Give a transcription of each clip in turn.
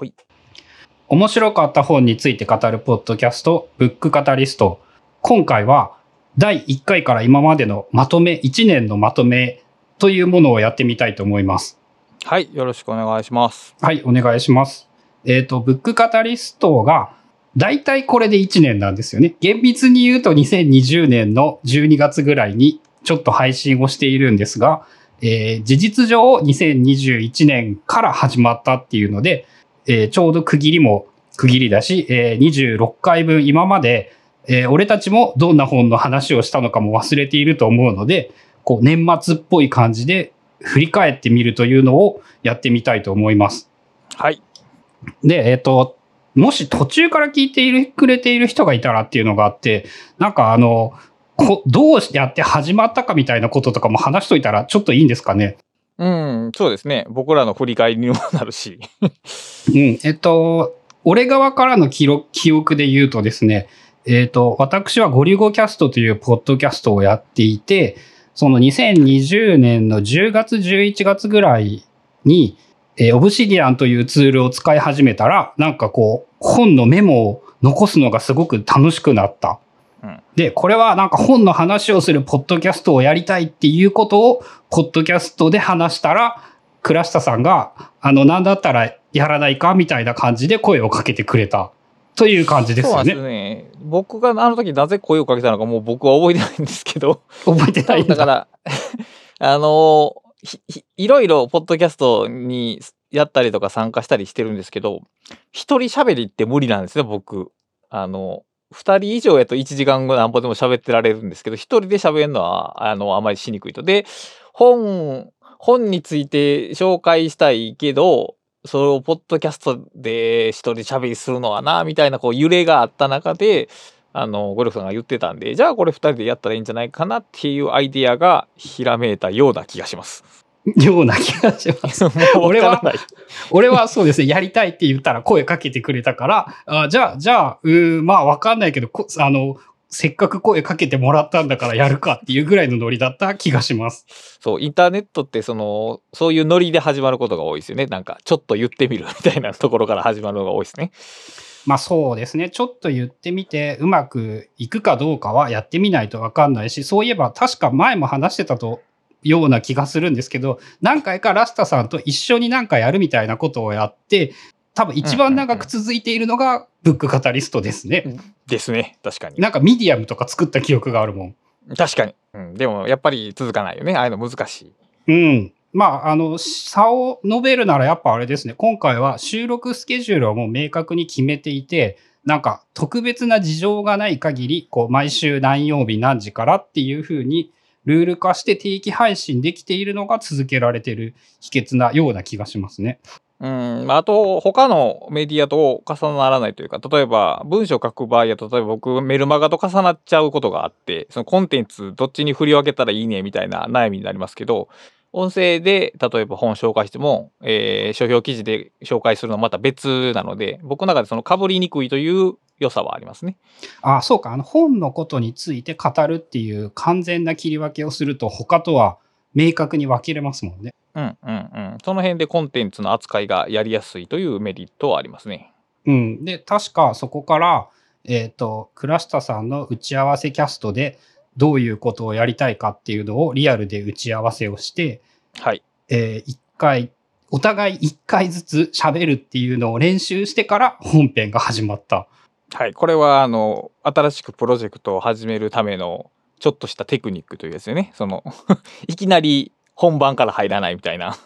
ほい。面白かった本について語るポッドキャスト、ブックカタリスト。今回は第1回から今までのまとめ、1年のまとめというものをやってみたいと思います。はい。よろしくお願いします。はい、お願いします。えっ、と、ブックカタリストが、だいたいこれで1年なんですよね。厳密に言うと2020年の12月ぐらいにちょっと配信をしているんですが、えー事実上2021年から始まったっていうので、えーちょうど区切りも区切りだし、えー26回分今まで、えー俺たちもどんな本の話をしたのかも忘れていると思うので、こう年末っぽい感じで振り返ってみるというのをやってみたいと思います。はい。で、えっ、と、もし途中から聞いているくれている人がいたらっていうのがあって、なんかあの、こどうやって始まったかみたいなこととかも話しといたらちょっといいんですかね？うん、そうですね。僕らの振り返りにもなるし。うん。えっと、俺側からの記録記憶で言うとですね、えっと、私はゴリゴキャストというポッドキャストをやっていて、その2020年の10月、11月ぐらいに、えー、オブシディアンというツールを使い始めたら、なんかこう、本のメモを残すのがすごく楽しくなった。うんで、これはなんか本の話をするポッドキャストをやりたいっていうことを、ポッドキャストで話したら、倉下さんが、あの、なんだったらやらないかみたいな感じで声をかけてくれた。という感じですそうなんですよね。ね。僕があの時なぜ声をかけたのかもう僕は覚えてないんですけど。覚えてないんだ。だから、あのいろいろポッドキャストにやったりとか参加したりしてるんですけど、一人喋りって無理なんですよ、僕。あの、二人以上やと1時間後なんぼでも喋ってられるんですけど、一人で喋るのは、あの、あまりしにくいと。で、本、本について紹介したいけど、それをポッドキャストで一人喋りするのはな、みたいなこう揺れがあった中で、あの、ゴルフさんが言ってたんで、じゃあこれ二人でやったらいいんじゃないかなっていうアイディアがひらめいたような気がします。ような気がします。俺は。俺はそうですね、やりたいって言ったら声かけてくれたから、あじゃあ、じゃあ、うーまあわかんないけど、こあの、せっかく声かけてもらったんだからやるかっていうぐらいのノリだった気がします。そう、インターネットってその、そういうノリで始まることが多いですよね。なんか、ちょっと言ってみるみたいなところから始まるのが多いですね。まあそうですね。ちょっと言ってみて、うまくいくかどうかはやってみないとわかんないし、そういえば確か前も話してたと、ような気がするんですけど、何回かラスタさんと一緒になんかやるみたいなことをやって、多分一番長く続いているのがブックカタリストですね。ですね。確かに。なんかミディアムとか作った記憶があるもん。確かに。うん。でも、やっぱり続かないよね。ああいうの難しい。うん。まあ、あの、差を述べるならやっぱあれですね。今回は収録スケジュールをもう明確に決めていて、なんか特別な事情がない限り、こう、毎週何曜日何時からっていう風にルール化して定期配信できているのが続けられている秘訣なような気がしますね。うん、ああと、他のメディアと重ならないというか、例えば、文章書く場合は、例えば僕、メルマガと重なっちゃうことがあって、そのコンテンツどっちに振り分けたらいいねみたいな悩みになりますけど、音声で、例えば本紹介しても、えー書評記事で紹介するのはまた別なので、僕の中でその被りにくいという良さはありますね。あ、そうか。あの本のことについて語るっていう完全な切り分けをすると他とは明確に分けれますもんね。うんうんうん。その辺でコンテンツの扱いがやりやすいというメリットはありますね。うん。で、確かそこから、えっ、と、倉下さんの打ち合わせキャストでどういうことをやりたいかっていうのをリアルで打ち合わせをして、はい。えー一回、お互い一回ずつ喋るっていうのを練習してから本編が始まった。はい、これはあの新しくプロジェクトを始めるためのちょっとしたテクニックというやつよね。その いきなり本番から入らないみたいな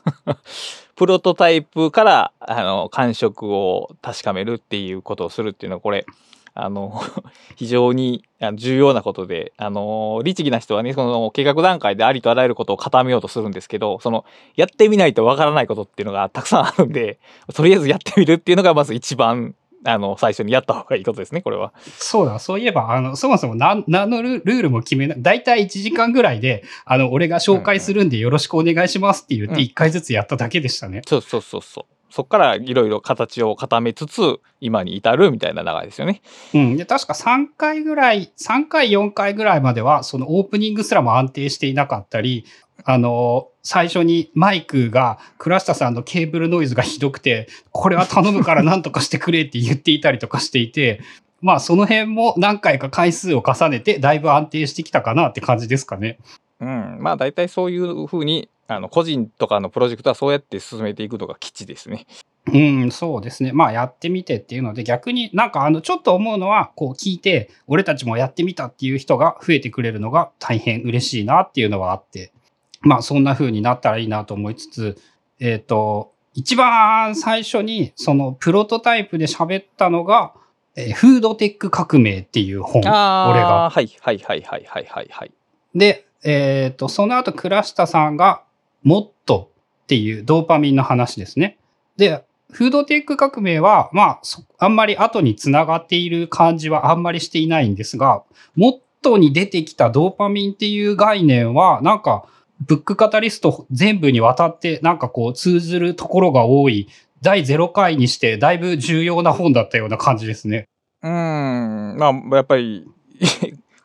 プロトタイプからあの感触を確かめるっていうことをするっていうのはこれあの 非常に重要なことであの律儀な人はねその計画段階でありとあらゆることを固めようとするんですけどそのやってみないとわからないことっていうのがたくさんあるんでとりあえずやってみるっていうのがまず一番あの最初にやった方がいいことですねこれは。そうだ、そういえば、あの、そもそも何何のルルールも決めない。だいたい1時間ぐらいで、あの、俺が紹介するんでよろしくお願いしますって言ってうん1回ずつやっただけでしたね。そうそうそうそう。そっからいろいろ形を固めつつ今に至るみたいな流れですよね。うん。で、確か3回ぐらい、3回、4回ぐらいまでは、そのオープニングすらも安定していなかったり、あの、最初にマイクが倉下さんのケーブルノイズがひどくて、これは頼むから何とかしてくれって言っていたりとかしていて、まあその辺も何回か回数を重ねてだいぶ安定してきたかなって感じですかね。うん、まあ大体そういうふうにあの個人とかのプロジェクトはそうやって進めていくのが基地ですね。うん、そうですね。まあやってみてっていうので逆になんかあのちょっと思うのはこう聞いて俺たちもやってみたっていう人が増えてくれるのが大変嬉しいなっていうのはあってまあそんな風になったらいいなと思いつつえっ、と一番最初にそのプロトタイプで喋ったのが、えーフードテック革命っていう本俺あがあ、はいはいはいはいはいはいはい。で、えっ、と、その後、倉下さんが、もっとっていうドーパミンの話ですね。で、フードテック革命は、まあ、あんまり後につながっている感じはあんまりしていないんですが、もっとに出てきたドーパミンっていう概念は、なんか、ブックカタリスト全部にわたって、なんかこう、通ずるところが多い、第0回にして、だいぶ重要な本だったような感じですね。うん、まあやっぱり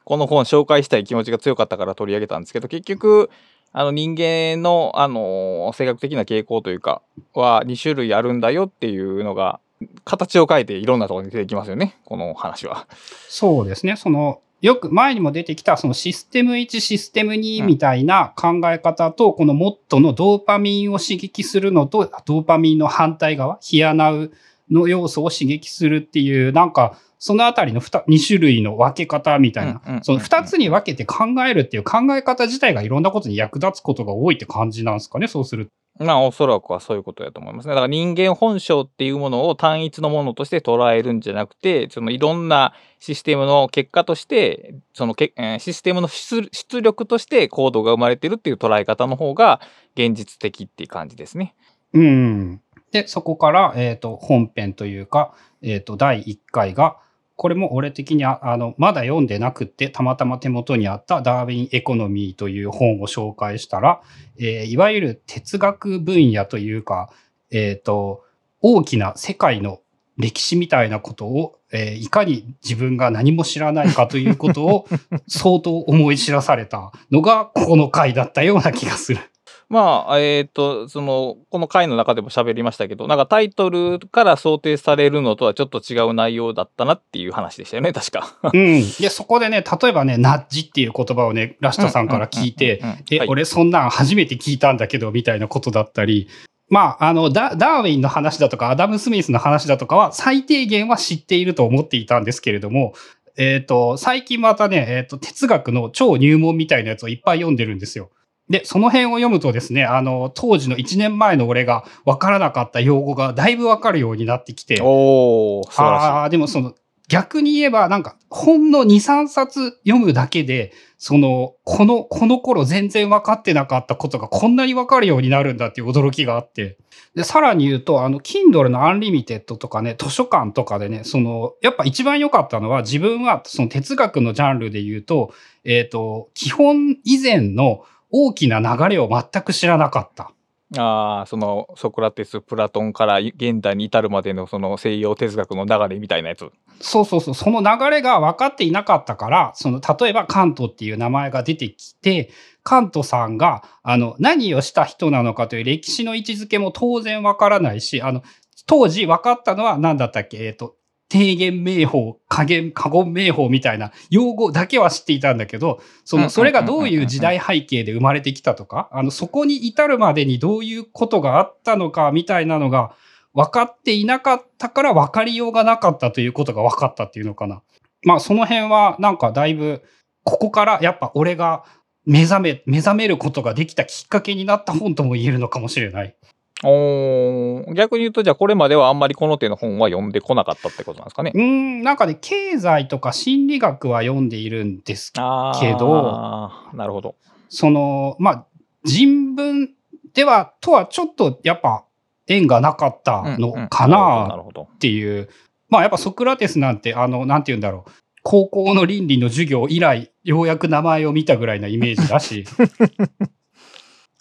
この本紹介したい気持ちが強かったから取り上げたんですけど結局あの人間の、あの性格的な傾向というかは2種類あるんだよっていうのが形を変えていろんなところに出てきますよねこの話は。そうですね。その、よく前にも出てきたそのシステム1、システム2みたいな考え方と、このモットのドーパミンを刺激するのと、ドーパミンの反対側、ヒアナウの要素を刺激するっていう、なんか、そのあたりの 2, 2種類の分け方みたいなうんうんうんうん、その2つに分けて考えるっていう考え方自体がいろんなことに役立つことが多いって感じなんですかね、そうすると。まあおそらくはそういうことだと思いますね。だから人間本性っていうものを単一のものとして捉えるんじゃなくてそのいろんなシステムの結果としてそのけ、えーシステムの出出力としてコードが生まれてるっていう捉え方の方が現実的っていう感じですね。うん。で、そこから、えっ、と、本編というか、えっ、と、第1回が、これも俺的にああの、まだ読んでなくって、たまたま手元にあったダーウィンエコノミーという本を紹介したら、えーいわゆる哲学分野というか、えっ、と、大きな世界の歴史みたいなことを、えーいかに自分が何も知らないかということを相当思い知らされたのがここの回だったような気がする。まあえっ、とそのこの回の中でも喋りましたけどなんかタイトルから想定されるのとはちょっと違う内容だったなっていう話でしたよね確か。うん。で、そこでね、例えばね、ナッジっていう言葉をね、ラシタさんから聞いて、え、はい俺そんなん初めて聞いたんだけど、みたいなことだったり、まあ、あの、ダダーウィンの話だとか、アダム・スミスの話だとかは、最低限は知っていると思っていたんですけれども、えっ、と、最近またね、えっ、と、哲学の超入門みたいなやつをいっぱい読んでるんですよ。で、その辺を読むとですね、あの、当時の1年前の俺が分からなかった用語がだいぶ分かるようになってきて、お。ああー、でもその、逆に言えば、なんか、本の2、3冊読むだけで、その、この、この頃全然分かってなかったことがこんなに分かるようになるんだっていう驚きがあって。で、さらに言うと、あの、Kindle の Unlimited とかね、図書館とかでね、その、やっぱ一番良かったのは、自分はその哲学のジャンルで言うと、えっ、と、基本以前の大きな流れを全く知らなかった。ああそのソクラテスプラトンから現代に至るまでのその西洋哲学の流れみたいなやつ。そうそうそう、その流れが分かっていなかったから、その、例えばカントっていう名前が出てきて、カントさんが、あの、何をした人なのかという歴史の位置づけも当然分からないし、あの、当時分かったのは何だったっけ？えっ、と、低減名法、加減、過言名法みたいな用語だけは知っていたんだけど、その、それがどういう時代背景で生まれてきたとか、あの、そこに至るまでにどういうことがあったのかみたいなのが分かっていなかったから分かりようがなかったということが分かったっていうのかな。まあ、その辺はなんかだいぶ、ここからやっぱ俺が目覚め、目覚めることができたきっかけになった本とも言えるのかもしれない。おー逆に言うとじゃあこれまではあんまりこの手の本は読んでこなかったってことなんですかねう。ーん、なんかね、経済とか心理学は読んでいるんですけどなるほど。その、まあ、人文では、とはちょっとやっぱ縁がなかったのかな。っていう。まあやっぱソクラテスなんて、あの、なんて言うんだろう。高校の倫理の授業以来、ようやく名前を見たぐらいなイメージだし。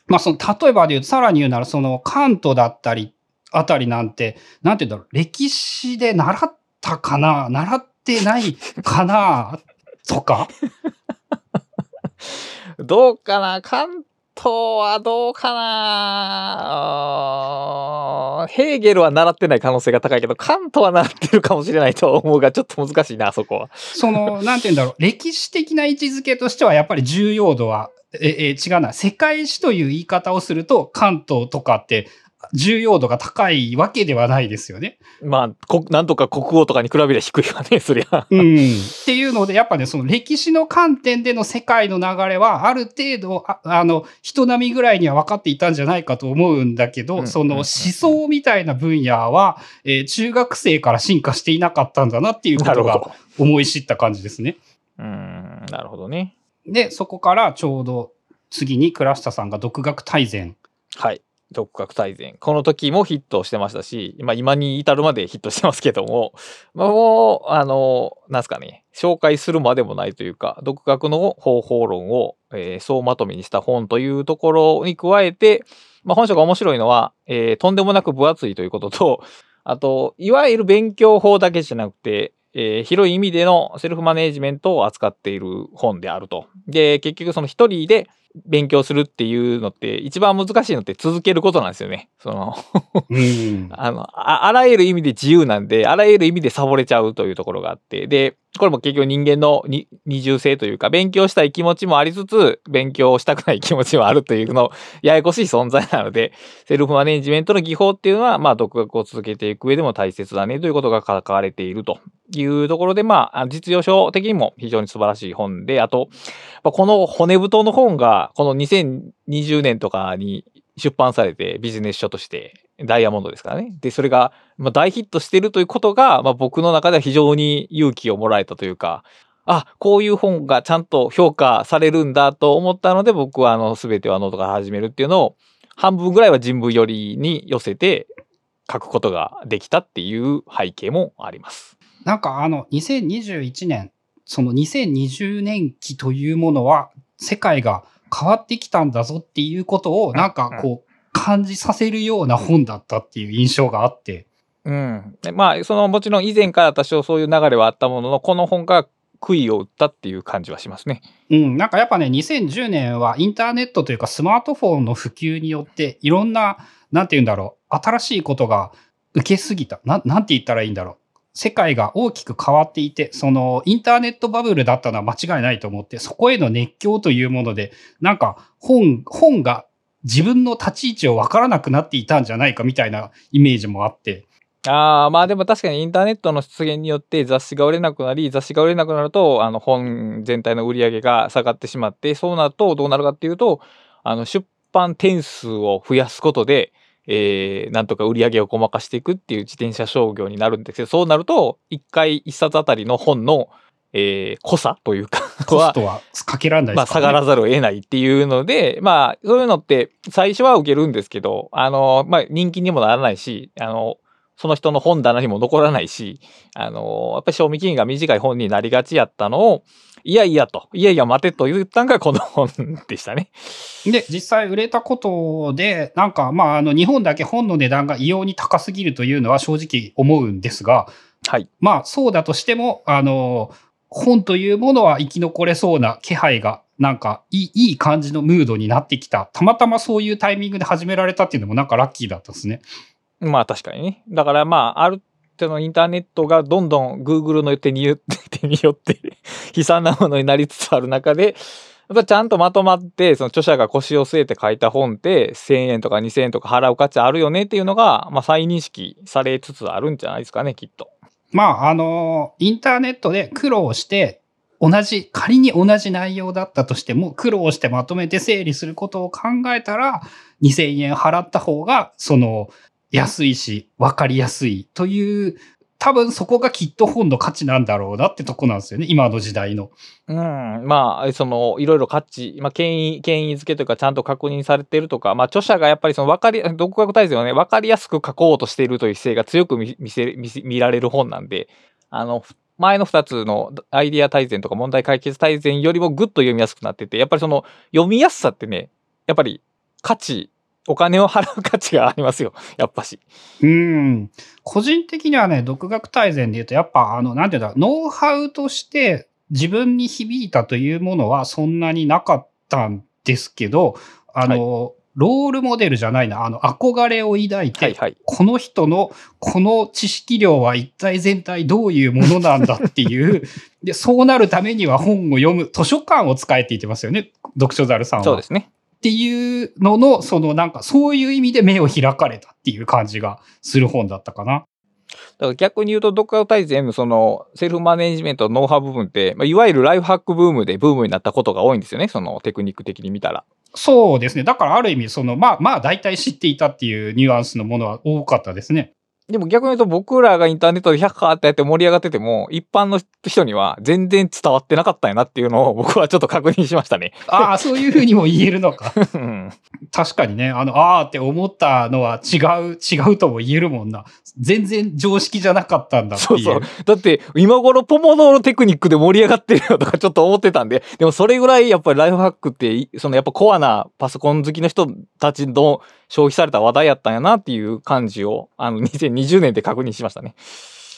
まあその、例えばで言うと、さらに言うなら、その、カントだったり、あたりなんて、なんて言うんだろう、歴史で習ったかな習ってないかなとか？どうかな？カントはどうかな？ヘーゲルは習ってない可能性が高いけど、カントは習ってるかもしれないと思うが、ちょっと難しいな、そこは。その、なんて言うんだろう、歴史的な位置づけとしては、やっぱり重要度は、え、え、違うな。世界史という言い方をすると、関東とかって重要度が高いわけではないですよね。まあ、こなんとか国王とかに比べりゃ低いわね、そりゃ。うん。っていうので、やっぱね、その歴史の観点での世界の流れは、ある程度、ああの、人並みぐらいには分かっていたんじゃないかと思うんだけど、その思想みたいな分野は、えー、中学生から進化していなかったんだなっていうことが思い知った感じですね。うん、なるほどね。で、そこからちょうど次に倉下さんが独学大全。はい。独学大全。この時もヒットしてましたし、ま今に至るまでヒットしてますけども、まあもう、あの、なんすかね、紹介するまでもないというか、独学の方法論を、えー、総まとめにした本というところに加えて、まあ本書が面白いのは、えー、とんでもなく分厚いということと、あと、いわゆる勉強法だけじゃなくて、えー、広い意味でのセルフマネジメントを扱っている本であると。で、結局その一人で勉強するっていうのって一番難しいのって続けることなんですよね。その あのあ、あらゆる意味で自由なんで、あらゆる意味でサボれちゃうというところがあって、で、これも結局人間の二重性というか、勉強したい気持ちもありつつ、勉強したくない気持ちもあるというの、ややこしい存在なので、セルフマネジメントの技法っていうのは、まあ、独学を続けていく上でも大切だねということが書かれていると。いうところで、まあ、実用書的にも非常に素晴らしい本で、あと、この骨太の本が、この2020年とかに出版されてビジネス書としてダイヤモンドですからね。で、それが、まあ、大ヒットしてるということが、まあ、僕の中では非常に勇気をもらえたというか、あ、こういう本がちゃんと評価されるんだと思ったので、僕はあの、すべてはノートから始めるっていうのを、半分ぐらいは人文寄りに寄せて書くことができたっていう背景もあります。なんかあの、2021年、その2020年期というものは、世界が変わってきたんだぞっていうことを、なんかこう、感じさせるような本だったっていう印象があって。うん。まあ、そのもちろん以前から多少そういう流れはあったものの、この本が杭を打ったっていう感じはしますね。うん。なんかやっぱね、2010年はインターネットというかスマートフォンの普及によっていろんな、なんて言うんだろう、新しいことが受けすぎた。ななんて言ったらいいんだろう。世界が大きく変わっていて、そのインターネットバブルだったのは間違いないと思って、そこへの熱狂というもので、なんか本、本が自分の立ち位置を分からなくなっていたんじゃないかみたいなイメージもあって。あ、まあでも確かにインターネットの出現によって雑誌が売れなくなり、雑誌が売れなくなると、あの本全体の売り上げが下がってしまって、そうなるとどうなるかっていうと、あの出版点数を増やすことで、えー、なんとか売り上げをごまかしていくっていう自転車商業になるんですけど、そうなると、1回1冊あたりの本のえー、濃さというかコストは かけらんないね、まあ、下がらざるを得ないっていうので、まあ、そういうのって最初は受けるんですけど、あの、まあ、人気にもならないし、あの、その人の本棚にも残らないし、あの、やっぱり賞味期限が短い本になりがちやったのを、いやいやと、いやいや待てと言ったのがこの本でしたね。で、実際売れたことで、なんか、まあ、あの、日本だけ本の値段が異様に高すぎるというのは正直思うんですが、はい。まあ、そうだとしても、あの、本というものは生き残れそうな気配が、なんかいい、感じのムードになってきた。たまたまそういうタイミングで始められたっていうのもなんかラッキーだったですね。まあ確かにね。だからまあ、ある程度インターネットがどんどん Google の手によって 手によって悲惨なものになりつつある中で、ちゃんとまとまって、その著者が腰を据えて書いた本って1000円とか2000円とか払う価値あるよねっていうのが、まあ再認識されつつあるんじゃないですかね、きっと。まあ、あの、インターネットで苦労して、同じ、仮に同じ内容だったとしても、苦労してまとめて整理することを考えたら、2000円払った方が、その、安いし、わかりやすいという多分そこがきっと本の価値なんだろうなってとこなんですよね、今の時代の。うん、まあ、その、いろいろ価値、まあ、権威、権威づけというか、ちゃんと確認されてるとか、まあ、著者がやっぱりその、わかり、独学大全をね、わかりやすく書こうとしているという姿勢が強く見せ、見せ、見られる本なんで、あの、前の2つのアイディア大全とか問題解決大全よりもぐっと読みやすくなってて、やっぱりその、読みやすさってね、やっぱり価値お金を払う価値がありますよ。やっぱし。うん。個人的にはね、独学大全で言うと、やっぱ、あの、なんていうんだ、ノウハウとして自分に響いたというものはそんなになかったんですけど、あの、ロールモデルじゃないな、あの、憧れを抱いて、はいはい。この人のこの知識量は一体全体どういうものなんだっていう、で、そうなるためには本を読む、図書館を使えって言ってますよね、読書猿さんは。そうですね。っていうのの、そのなんかそういう意味で目を開かれたっていう感じがする本だったかな。だから逆に言うと、読書大全、その、セルフマネジメント、ノウハウ部分って、まあ、いわゆるライフハックブームでブームになったことが多いんですよね。そのテクニック的に見たら。そうですね。だからある意味、その、まあまあ大体知っていたっていうニュアンスのものは多かったですね。でも逆に言うと僕らがインターネットで100カーってやって盛り上がってても、一般の人には全然伝わってなかったんやなっていうのを 僕はちょっと確認しましたね。ああ、そういうふうにも言えるのか。うん確かにね、あの、ああって思ったのは違う、違うとも言えるもんな。全然常識じゃなかったんだ。そうそう。だって今頃ポモドーロテクニックで盛り上がってるよとかちょっと思ってたんで、でもそれぐらいやっぱりライフハックって、いそのやっぱコアなパソコン好きの人たちの消費された話題やったんやなっていう感じを、あの2020年で確認しましたね。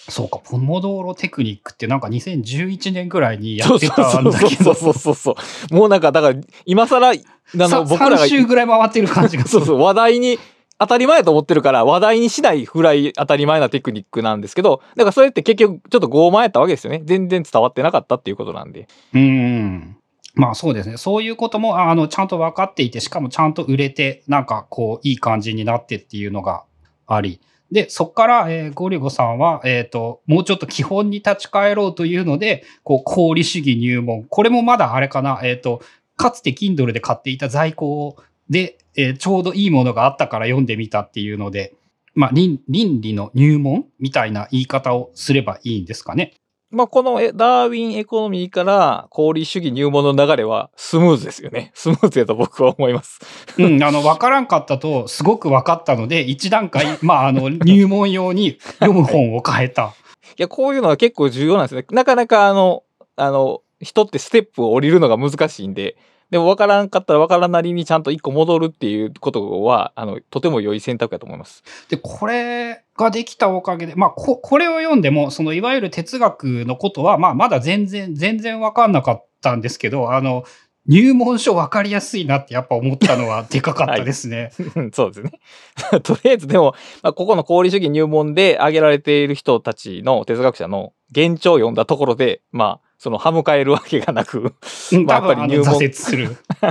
そうか、ポモドーロテクニックってなんか2011年ぐらいにやってたんだけど、そうそうそうそう。もうなんかだから今更、あのさ僕らが3週ぐらい回ってる感じがする。そうそう、話題に当たり前だと思ってるから、話題にしないぐらい当たり前なテクニックなんですけど、だからそれって結局ちょっと傲慢やったわけですよね。全然伝わってなかったっていうことなんで。うん。まあそうですね。そういうことも、あの、ちゃんと分かっていて、しかもちゃんと売れて、なんかこう、いい感じになってっていうのがあり。で、そっから、えーゴリゴさんは、えっ、と、もうちょっと基本に立ち返ろうというので、こう、功利主義入門。これもまだあれかな、えっ、と、かつて Kindle で買っていた在庫で、えちょうどいいものがあったから読んでみたっていうので、まあ、倫理の入門みたいな言い方をすればいいんですかね。まあこのえダーウィンエコノミーから功利主義入門の流れはスムーズですよね。スムーズやと僕は思います。うん、あの、わからんかったと、すごく分かったので、一段階、まあ、あの、入門用に読む本を変えた。いや、こういうのは結構重要なんですね。なかなかあの、あの、人ってステップを降りるのが難しいんで、でも分からんかったら分からんなりにちゃんと一個戻るっていうことは、あの、とても良い選択だと思います。で、これができたおかげで、まあ、こ、これを読んでも、その、いわゆる哲学のことは、まあ、まだ全然、全然分かんなかったんですけど、あの、入門書分かりやすいなってやっぱ思ったのはでかかったですね。うん そうですね。とりあえずでも、まあ、ここの功利主義入門で挙げられている人たちの哲学者の現状を読んだところで、まあ、その歯向かえるわけがなく、うんまあやっぱり入門。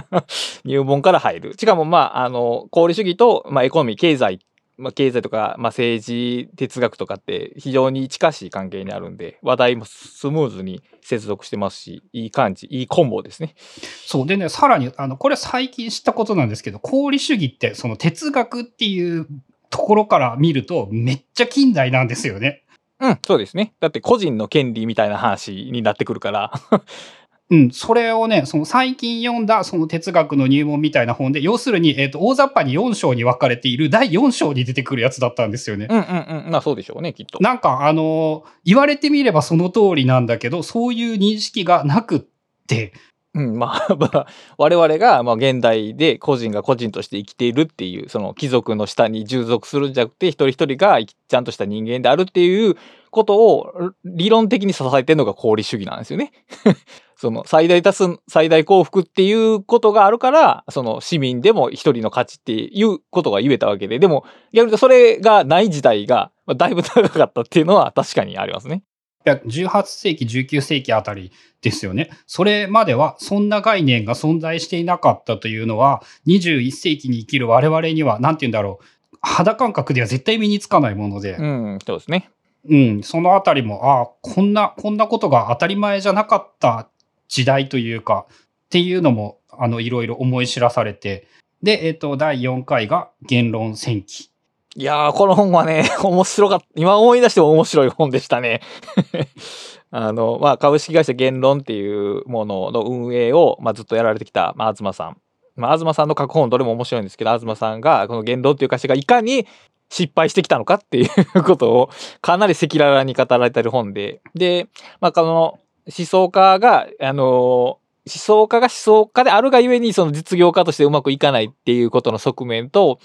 入門から入る。しかも、まあ、あの、功利主義と、まあ、エコノミー、経済、まあ、経済とか、まあ、政治、哲学とかって非常に近しい関係にあるんで、話題もスムーズに接続してますし、いい感じ、いいコンボですね。そう。でね、さらに、あの、これ最近知ったことなんですけど、功利主義って、その哲学っていうところから見ると、めっちゃ近代なんですよね。うん、そうですね。だって個人の権利みたいな話になってくるから。うん、それをね、その最近読んだその哲学の入門みたいな本で、要するに、えっ、と、大雑把に4章に分かれている第4章に出てくるやつだったんですよね。うんうんうん。まあそうでしょうね、きっと。なんか、あのー言われてみればその通りなんだけど、そういう認識がなくって、うん、まあ、まあ、我々が、まあ、現代で個人が個人として生きているっていう、その貴族の下に従属するんじゃなくて、一人一人がちゃんとした人間であるっていうことを理論的に支えてるのが功利主義なんですよね。その最大多数、最大幸福っていうことがあるから、その市民でも一人の価値っていうことが言えたわけで、でも逆に言うとそれがない時代が、だいぶ長かったっていうのは確かにありますね。いや18世紀、19世紀あたりですよね。それまではそんな概念が存在していなかったというのは、21世紀に生きる我々には、なんて言うんだろう、肌感覚では絶対身につかないもので、うん、そうですね。うん、そのあたりも、ああ、こんな、こんなことが当たり前じゃなかった時代というか、っていうのも、あの、いろいろ思い知らされて、で、えっ、と、第4回が言論戦記。いやー、この本はね、面白かった。今思い出しても面白い本でしたね。あの、まあ、株式会社言論っていうものの運営を、まあ、ずっとやられてきた、まあ、東さん。まあ、東さんの書く本どれも面白いんですけど、東さんが、この言論っていう会社がいかに失敗してきたのかっていうことを、かなり赤裸々に語られてる本で。で、まあ、この、思想家が、あの思想家が思想家であるがゆえにその実業家としてうまくいかないっていうことの側面と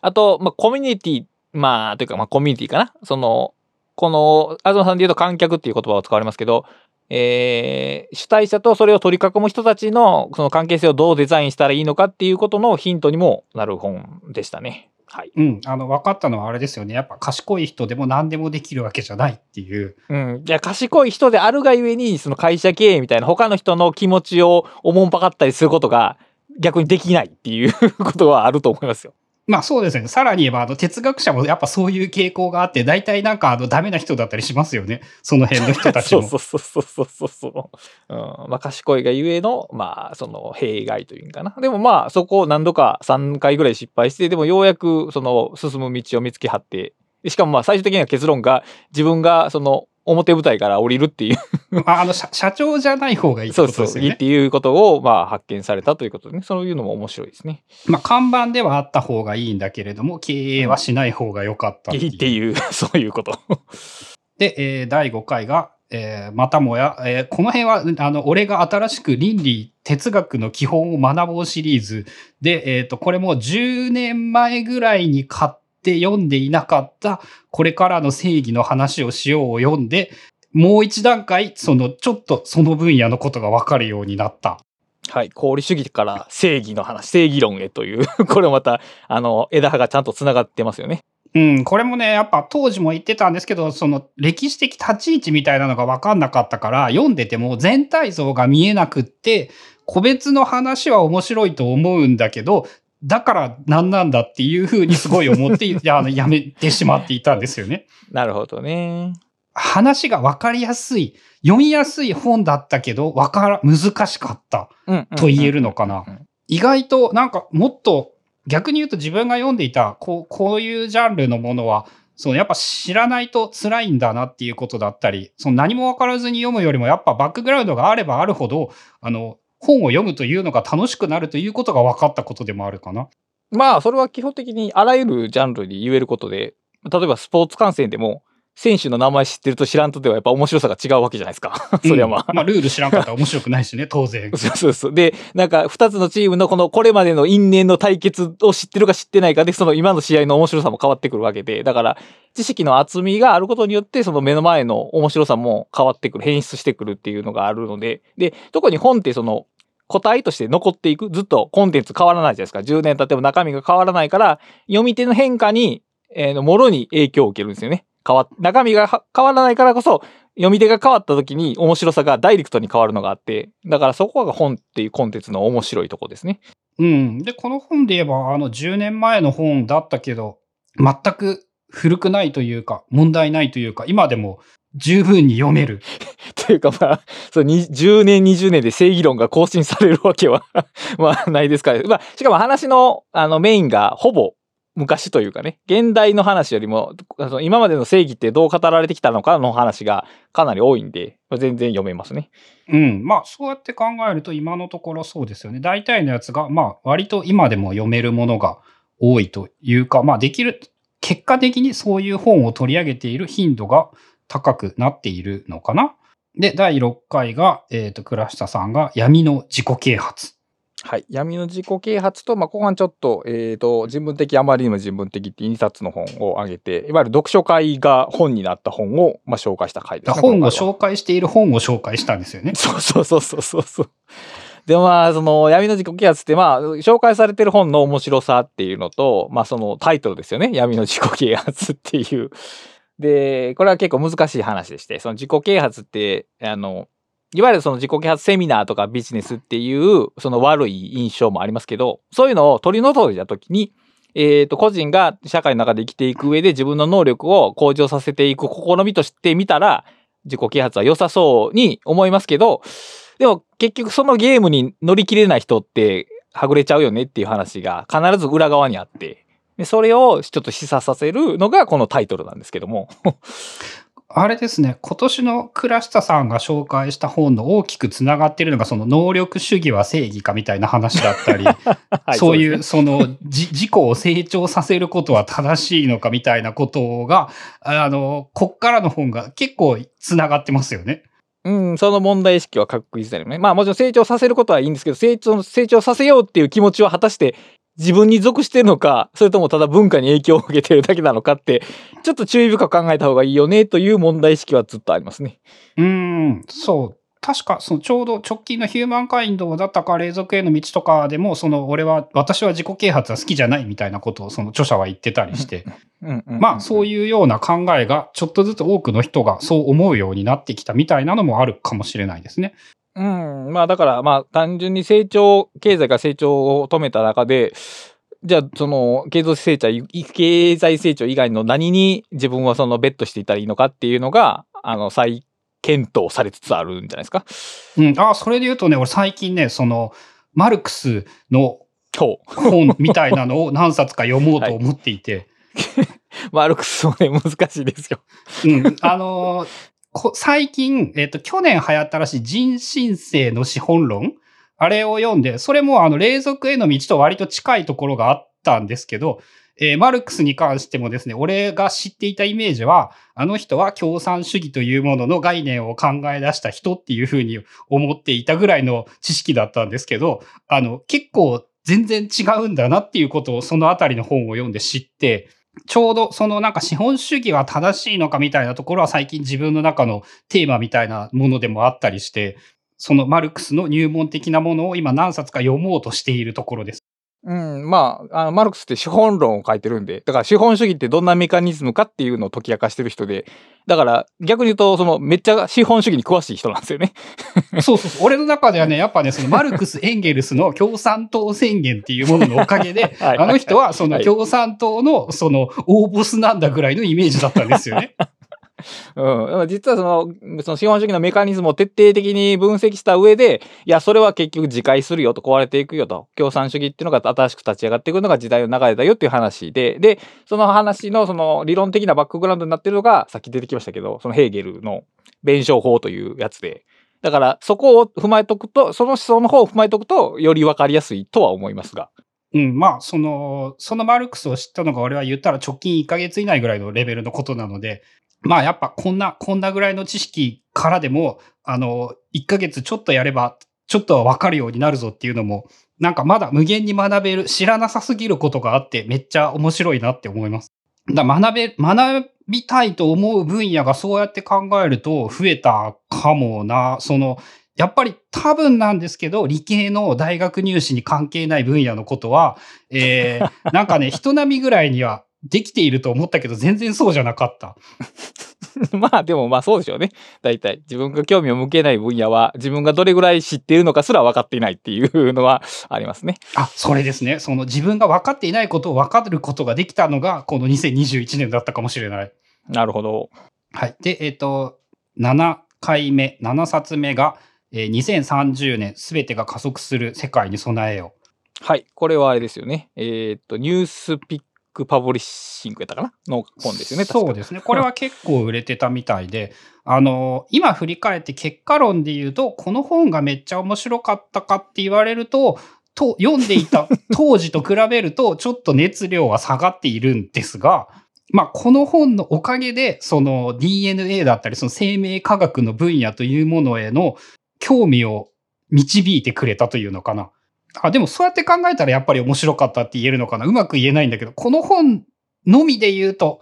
あと、まあ、コミュニティまあというかまあコミュニティかなそのこの、東さんで言うと観客っていう言葉を使われますけど、えー、主体者とそれを取り囲む人たちのその関係性をどうデザインしたらいいのかっていうことのヒントにもなる本でしたね。はい。うん。あの、分かったのはあれですよね。やっぱ賢い人でも何でもできるわけじゃないっていう。うん。いや、賢い人であるがゆえに、その会社経営みたいな他の人の気持ちをおもんぱかったりすることが逆にできないっていうことはあると思いますよ。まあそうですね。さらに言えば、あの、哲学者もやっぱそういう傾向があって、大体なんかあの、ダメな人だったりしますよね。その辺の人たちも。そうそうそうそうそうそう。うん。まあ賢いがゆえの、まあその弊害というかな。でもまあそこを何度か3回ぐらい失敗して、でもようやくその進む道を見つけはって、しかもまあ最終的には結論が自分がその表舞台から降りるっていうあの社、社長じゃない方がいいってことですよね。そうそう、いいっていうことを、まあ、発見されたということでね、そういうのも面白いですね。まあ、看板ではあった方がいいんだけれども、経営はしない方が良かったっていう。っていう、そういうことで、えー、第5回が、えー、またもや、えー、この辺は、あの、俺が新しく倫理哲学の基本を学ぼうシリーズで、えっ、ー、と、これも10年前ぐらいに買って読んでいなかったこれからの正義の話をしようを読んで、もう一段階、その、ちょっとその分野のことがわかるようになった。はい。功利主義から正義の話、正義論へという、これまた、あの、枝葉がちゃんと繋がってますよね。うん、これもね、やっぱ当時も言ってたんですけど、その歴史的立ち位置みたいなのが分かんなかったから、読んでても全体像が見えなくって、個別の話は面白いと思うんだけど、だから何なんだっていうふうにすごい思って、やめてしまっていたんですよね。なるほどね。話が分かりやすい、読みやすい本だったけど、わから、難しかったと言えるのかな。意外となんかもっと逆に言うと自分が読んでいたこうこういうジャンルのものはそのやっぱ知らないと辛いんだなっていうことだったり、その何も分からずに読むよりもやっぱバックグラウンドがあればあるほど、あの、本を読むというのが楽しくなるということが分かったことでもあるかな。まあ、それは基本的にあらゆるジャンルに言えることで、例えばスポーツ観戦でも、選手の名前知ってると知らんとではやっぱ面白さが違うわけじゃないですか。それはまあ、うん、まあ、ルール知らんかったら面白くないしね、当然。そうそうそう。で、なんか、二つのチームのこの、これまでの因縁の対決を知ってるか知ってないかで、その今の試合の面白さも変わってくるわけで、だから、知識の厚みがあることによって、その目の前の面白さも変わってくる、変質してくるっていうのがあるので、で、特に本ってその、個体として残っていく、ずっとコンテンツ変わらないじゃないですか。10年経っても中身が変わらないから、読み手の変化に、えー、もろに影響を受けるんですよね。変わ、中身が変わらないからこそ、読み手が変わった時に面白さがダイレクトに変わるのがあって、だからそこが本っていうコンテンツの面白いとこですね。うん。で、この本で言えば、あの、10年前の本だったけど、全く古くないというか、問題ないというか、今でも十分に読める。というかまあ、そう、10年、20年で正義論が更新されるわけは まあ、ないですから。まあ、しかも話の、あの、メインがほぼ昔というかね、現代の話よりも、今までの正義ってどう語られてきたのかの話がかなり多いんで、全然読めますね。うん。まあ、そうやって考えると今のところそうですよね。大体のやつが、まあ、割と今でも読めるものが多いというか、まあ、できる、結果的にそういう本を取り上げている頻度が高くなっているのかな。で、第6回が、えっ、ー、と、倉下さんが闇の自己啓発。はい。闇の自己啓発と、まあ、後半ちょっと、えっ、ー、と、人文的、あまりにも人文的って2冊の本を挙げて、いわゆる読書会が本になった本を、まあ、紹介した回です、ね。本を紹介している本を紹介したんですよね。そうそうそうそうそう。で、まあ、その、闇の自己啓発って、まあ、紹介されてる本の面白さっていうのと、まあ、そのタイトルですよね。闇の自己啓発っていう。で、これは結構難しい話でして、その自己啓発って、あの、いわゆるその自己啓発セミナーとかビジネスっていうその悪い印象もありますけど、そういうのを取り除いたときに、えっ、ー、と、個人が社会の中で生きていく上で自分の能力を向上させていく試みとしてみたら、自己啓発は良さそうに思いますけど、でも結局そのゲームに乗り切れない人ってはぐれちゃうよねっていう話が必ず裏側にあって、でそれをちょっと示唆させるのがこのタイトルなんですけども。あれですね、今年の倉下さんが紹介した本の大きくつながっているのが、その能力主義は正義かみたいな話だったり、はい、そういう、その、自己を成長させることは正しいのかみたいなことが、あの、こっからの本が結構つながってますよね。うん、その問題意識は確実だよね。まあもちろん成長させることはいいんですけど、成長、成長させようっていう気持ちは果たして自分に属してるのか、それともただ文化に影響を受けてるだけなのかって、ちょっと注意深く考えた方がいいよねという問題意識はずっとありますね。うーん、そう。確か、そのちょうど直近のヒューマンカインドだったか、霊俗への道とかでも、その、俺は、私は自己啓発は好きじゃないみたいなことを、その著者は言ってたりして、まあ、そういうような考えが、ちょっとずつ多くの人がそう思うようになってきたみたいなのもあるかもしれないですね。うん、まあだからまあ単純に成長、経済が成長を止めた中で、じゃあその経済成長、経済成長以外の何に自分はそのベットしていったらいいのかっていうのが、あの再検討されつつあるんじゃないですか。うん。あ、それで言うとね、俺最近ね、その、マルクスの。本みたいなのを何冊か読もうと思っていて、マルクスもね、難しいですよ。うん。あのーこ最近、えっ、と、去年流行ったらしい人新世の資本論？あれを読んで、それもあの、霊俗への道と割と近いところがあったんですけど、えーマルクスに関してもですね、俺が知っていたイメージは、あの人は共産主義というものの概念を考え出した人っていうふうに思っていたぐらいの知識だったんですけど、あの、結構全然違うんだなっていうことをそのあたりの本を読んで知って、ちょうどそのなんか資本主義は正しいのかみたいなところは最近自分の中のテーマみたいなものでもあったりして、そのマルクスの入門的なものを今何冊か読もうとしているところです。うん、まあ、あのマルクスって資本論を書いてるんで、だから資本主義ってどんなメカニズムかっていうのを解き明かしてる人で、だから逆に言うと、そのめっちゃ資本主義に詳しい人なんですよね。そうそうそう。俺の中ではね、やっぱね、そのマルクス・エンゲルスの共産党宣言っていうもののおかげで、はいあの人はそのはい共産党のその大ボスなんだぐらいのイメージだったんですよね。うん、実はそのその資本主義のメカニズムを徹底的に分析した上でいやそれは結局自壊するよと壊れていくよと。共産主義っていうのが新しく立ち上がっていくのが時代の流れだよっていう話で。でその話のその理論的なバックグラウンドになってるのがさっき出てきましたけどそのヘーゲルの弁証法というやつで。だからそこを踏まえとくとその思想の方を踏まえとくとより分かりやすいとは思いますが。うん、まあ、その、そのマルクスを知ったのが俺は言ったら直近1ヶ月以内ぐらいのレベルのことなので、まあやっぱこんな、こんなぐらいの知識からでも、あの、1ヶ月ちょっとやれば、ちょっとはわかるようになるぞっていうのも、なんかまだ無限に学べる、知らなさすぎることがあって、めっちゃ面白いなって思います。だ学べ、学びたいと思う分野がそうやって考えると増えたかもな。その、やっぱり多分なんですけど、理系の大学入試に関係ない分野のことは、えー、なんかね、人並みぐらいにはできていると思ったけど、全然そうじゃなかった。まあでもまあそうでしょうね。大体自分が興味を向けない分野は自分がどれぐらい知っているのかすら分かっていないっていうのは ありますね。あ、それですね。その自分が分かっていないことを分かることができたのが、この2021年だったかもしれない。なるほど。はい。で、えっ、と、7回目、7冊目が、えー2030年、すべてが加速する世界に備えよはい。これはあれですよね。えーっと、ニュースピックパブリッシングやったかなの本ですよね。そうですね。これは結構売れてたみたいで、あの、今振り返って結果論で言うと、この本がめっちゃ面白かったかって言われると、と読んでいた 当時と比べると、ちょっと熱量は下がっているんですが、まあ、この本のおかげで、その DNA だったり、その生命科学の分野というものへの興味を導いてくれたというのかな。あ、でもそうやって考えたらやっぱり面白かったって言えるのかな。うまく言えないんだけど、この本のみで言うと、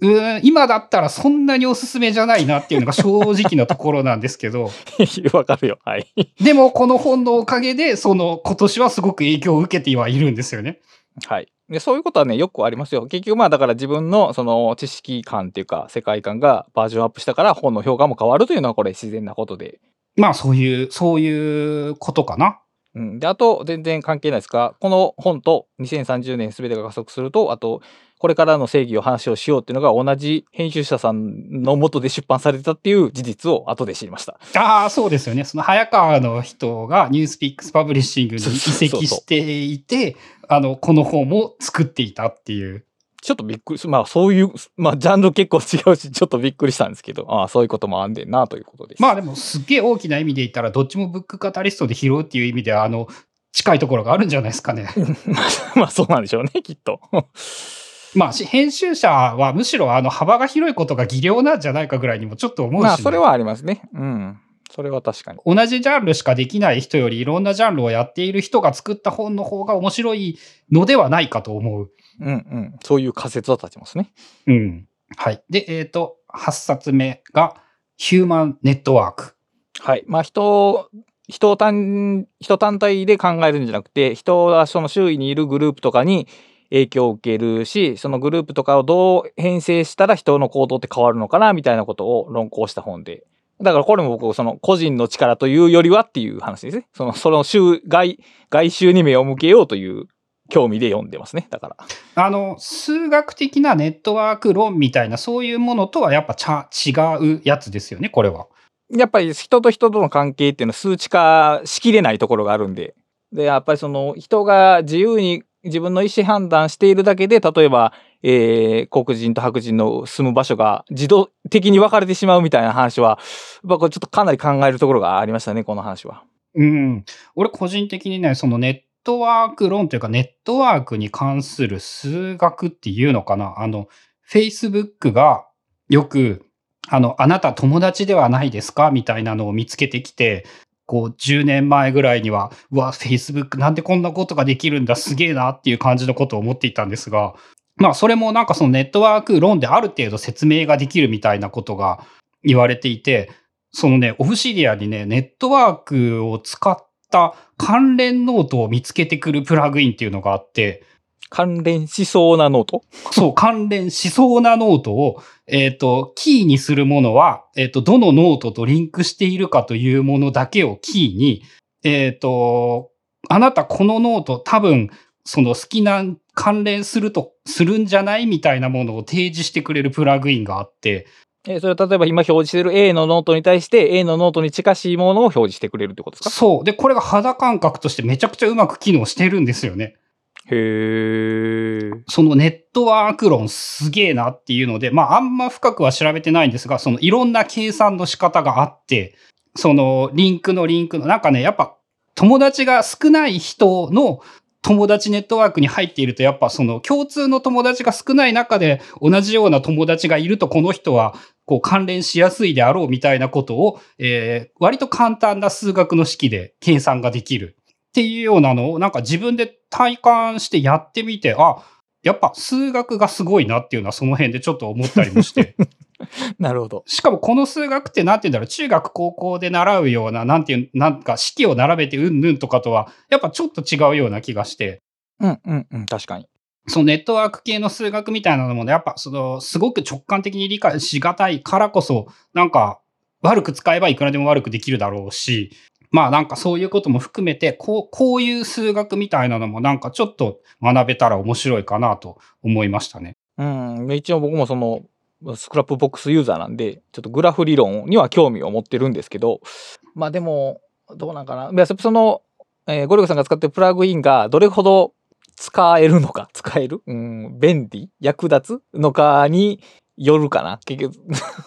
うーん、今だったらそんなにおすすめじゃないなっていうのが正直なところなんですけど、わかるよ。はい。でもこの本のおかげで、その今年はすごく影響を受けてはいるんですよね。はい。でそういうことはね、よくありますよ。結局まあだから自分のその知識感っていうか世界観がバージョンアップしたから本の評価も変わるというのはこれ自然なことで。まあそういう、そういうことかな。うん、であと全然関係ないですがこの本と2030年全てが加速するとあとこれからの正義を話をしようっていうのが同じ編集者さんのもとで出版されてたっていう事実を後で知りました。ああ、そうですよね。その早川の人がニュースピックスパブリッシングに移籍していて、あの、この本も作っていたっていう。ちょっとびっくりすまあそういうまあジャンル結構違うしちょっとびっくりしたんですけどああそういうこともあんでんなということです。まあでもすっげえ大きな意味で言ったら、どっちもブックカタリストで拾うっていう意味では、あの、近いところがあるんじゃないですかね。まあそうなんでしょうねきっと。まあ、し編集者はむしろあの幅が広いことが技量なんじゃないかぐらいにもちょっと思うしね、まあそれはありますね。うん。それは確かに。同じジャンルしかできない人よりいろんなジャンルをやっている人が作った本の方が面白いのではないかと思う。うんうん。そういう仮説は立ちますね。うん。はい。で、えっ、と、8冊目が、ヒューマンネットワーク。はい。まあ人、人単、人単体で考えるんじゃなくて、人はその周囲にいるグループとかに影響を受けるし、そのグループとかをどう編成したら人の行動って変わるのかな、みたいなことを論考した本で。だからこれも僕、その個人の力というよりはっていう話ですね。その、その周、外、外周に目を向けようという興味で読んでますね。だから。あの、数学的なネットワーク論みたいな、そういうものとはやっぱちゃ違うやつですよね、これは。やっぱり人と人との関係っていうのは数値化しきれないところがあるんで。で、やっぱりその人が自由に自分の意思判断しているだけで、例えば、えー、黒人と白人の住む場所が自動的に分かれてしまうみたいな話は、やっぱこれちょっとかなり考えるところがありましたね、この話は。うん。俺個人的にね、そのネットワーク論というか、ネットワークに関する数学っていうのかな？あの、Facebook がよく、あの、あなた友達ではないですか？みたいなのを見つけてきて、こう、10年前ぐらいには、うわ、Facebook なんでこんなことができるんだ、すげえなっていう感じのことを思っていたんですが、まあ、それもなんかそのネットワーク論である程度説明ができるみたいなことが言われていて、そのね、 Obsidian にね、ネットワークを使ってた関連ノートを見つけてくるプラグインっていうのがあって、関連しそうなノート？そう、関連しそうなノートを、えっ、と、キーにするものは、えっ、と、どのノートとリンクしているかというものだけをキーに、えっ、と、あなたこのノート多分、その好きな関連すると、するんじゃない？みたいなものを提示してくれるプラグインがあって、えーそれ例えば今表示してる A のノートに対して A のノートに近しいものを表示してくれるってことですか？そう。で、これが肌感覚としてめちゃくちゃうまく機能してるんですよね。へー。そのネットワーク論すげえなっていうので、まああんま深くは調べてないんですが、そのいろんな計算の仕方があって、そのリンクのリンクの、なんかね、やっぱ友達が少ない人の友達ネットワークに入っていると、やっぱその共通の友達が少ない中で同じような友達がいると、この人はこう関連しやすいであろうみたいなことを、えー割と簡単な数学の式で計算ができるっていうようなのをなんか自分で体感してやってみて、あ、やっぱ数学がすごいなっていうのはその辺でちょっと思ったりもして。なるほど。しかもこの数学ってなんて言うんだろう、中学高校で習うような、なんていう、なんか式を並べてうんぬんとかとは、やっぱちょっと違うような気がして、うんうんうん、確かに。そのネットワーク系の数学みたいなのもね、やっぱその、すごく直感的に理解しがたいからこそ、なんか悪く使えばいくらでも悪くできるだろうし、まあなんかそういうことも含めて、こう、こういう数学みたいなのもなんかちょっと学べたら面白いかなと思いましたね。うん、一応僕もそのスクラップボックスユーザーなんでちょっとグラフ理論には興味を持ってるんですけどまあでもどうなんかな。その、えーゴリゴさんが使ってるプラグインがどれほど使えるのか使える、うん、便利？役立つのかによるかな。結局。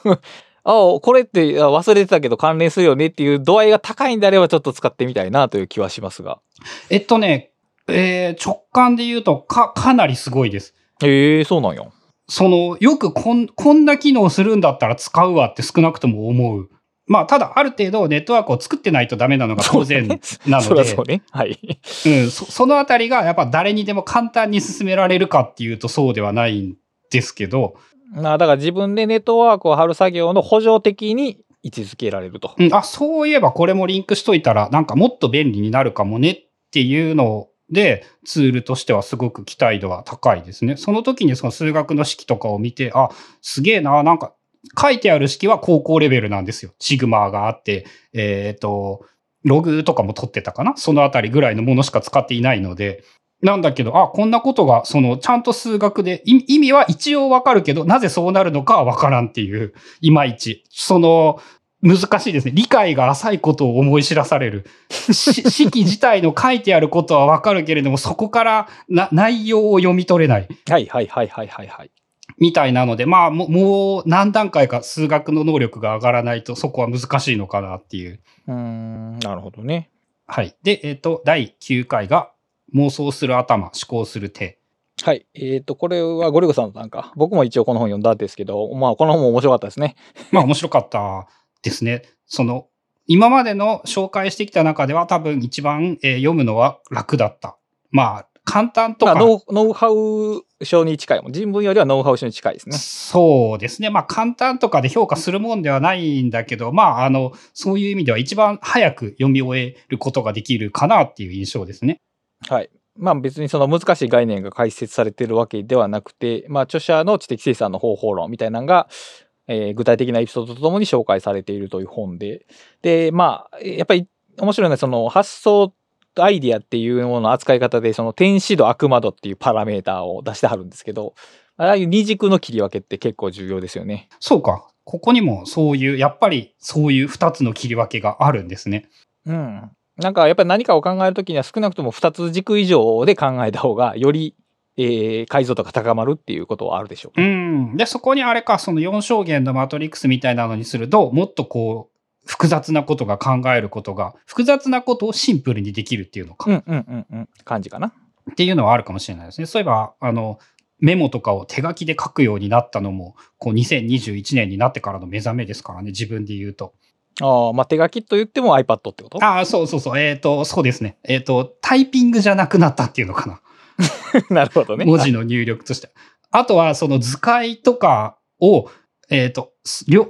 あこれってあ忘れてたけど関連するよねっていう度合いが高いんであればちょっと使ってみたいなという気はしますが。えっとね、えー直感で言うとか、かなりすごいです。へえそうなんやその、よくこん、こんな機能するんだったら使うわって少なくとも思う。まあ、ただ、ある程度ネットワークを作ってないとダメなのが当然なそので、そうね。はい。うん、そそのあたりがやっぱ誰にでも簡単に進められるかっていうとそうではないんですけど、まあだから自分でネットワークを貼る作業の補助的に位置づけられると。うん、あ、そういえばこれもリンクしといたらなんかもっと便利になるかもねっていうので、ツールとしてはすごく期待度は高いですね。その時にその数学の式とかを見て、あ、すげえな、なんか書いてある式は高校レベルなんですよ。シグマがあって、えっ、と、ログとかも取ってたかな？そのあたりぐらいのものしか使っていないので、なんだけど、あ、こんなことが、その、ちゃんと数学で、意意味は一応わかるけど、なぜそうなるのかはわからんっていう、いまいち。その、難しいですね。理解が浅いことを思い知らされる。し 式自体の書いてあることはわかるけれども、そこからな内容を読み取れない。はいはいはいはいはいはい。みたいなので、まあ、ももう何段階か数学の能力が上がらないと、そこは難しいのかなっていう。うーん、なるほどね。はい。で、えっ、と、第9回が、妄想する頭、思考する手。はい。えっ、と、これはゴリゴさんのなんか、僕も一応この本読んだんですけど、まあこの本も面白かったですね。まあ面白かったですね。その、今までの紹介してきた中では多分一番、えー読むのは楽だった。まあ、簡単とか、まあ、ノウノウハウ書に近いもん。人文よりはノウハウ書に近いですね。そうですね。まあ、簡単とかで評価するもんではないんだけど、まあ、あの、そういう意味では一番早く読み終えることができるかなっていう印象ですね。はい。まあ別にその難しい概念が解説されてるわけではなくて、まあ著者の知的生産の方法論みたいなのが、えー具体的なエピソードとともに紹介されているという本で、で、まあ、やっぱり面白いのはその発想アイディアっていうものの扱い方で、その天使度悪魔度っていうパラメーターを出してはるんですけど、ああいう二軸の切り分けって結構重要ですよね。そうか。ここにもそういう、やっぱりそういう二つの切り分けがあるんですね。うん。なんかやっぱり何かを考えるときには少なくとも2つ軸以上で考えた方がより、えー解像度が高まるっていうことはあるでしょううね。ん。で、そこにあれか、その4象限のマトリックスみたいなのにすると、もっとこう、複雑なことが考えることが、複雑なことをシンプルにできるっていうのか。うんうんうんうん。感じかな。っていうのはあるかもしれないですね。そういえば、あの、メモとかを手書きで書くようになったのも、こう2021年になってからの目覚めですからね、自分で言うと。ああ、まあ手書きと言っても iPad ってこと？ああ、そうそうそう。えっ、と、そうですね。えっ、と、タイピングじゃなくなったっていうのかな。なるほどね。文字の入力として。あとは、その図解とかを、えっ、と、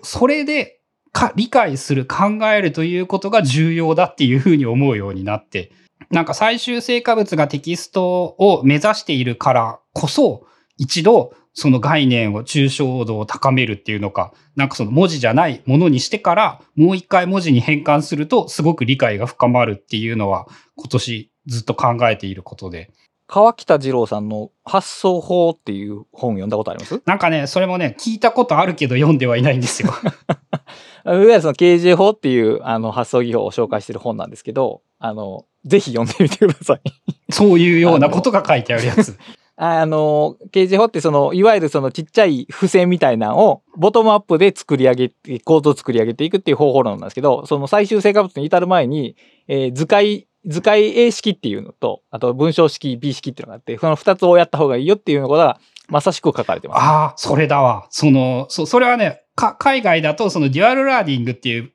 それでか理解する、考えるということが重要だっていうふうに思うようになって、なんか最終成果物がテキストを目指しているからこそ、一度その概念を抽象度を高めるっていうのか、なんかその文字じゃないものにしてから、もう一回文字に変換すると、すごく理解が深まるっていうのは、今年ずっと考えていることで。川北二郎さんの発想法っていう本読んだことあります？なんかね、それもね、聞いたことあるけど読んではいないんですよ。いわゆるその KJ 法っていうあの発想技法を紹介してる本なんですけど、あの、ぜひ読んでみてください。そういうようなことが書いてあるやつ。あの、KJ 法ってその、いわゆるそのちっちゃい付箋みたいなのをボトムアップで作り上げて、構造を作り上げていくっていう方法論なんですけど、その最終成果物に至る前に、えー図解、図解 A 式っていうのと、あと文章式 B 式っていうのがあって、その二つをやった方がいいよっていうのが、まさしく書かれてます。ああ、それだわ。その、そ、それはね、か、海外だとその dual learning っていう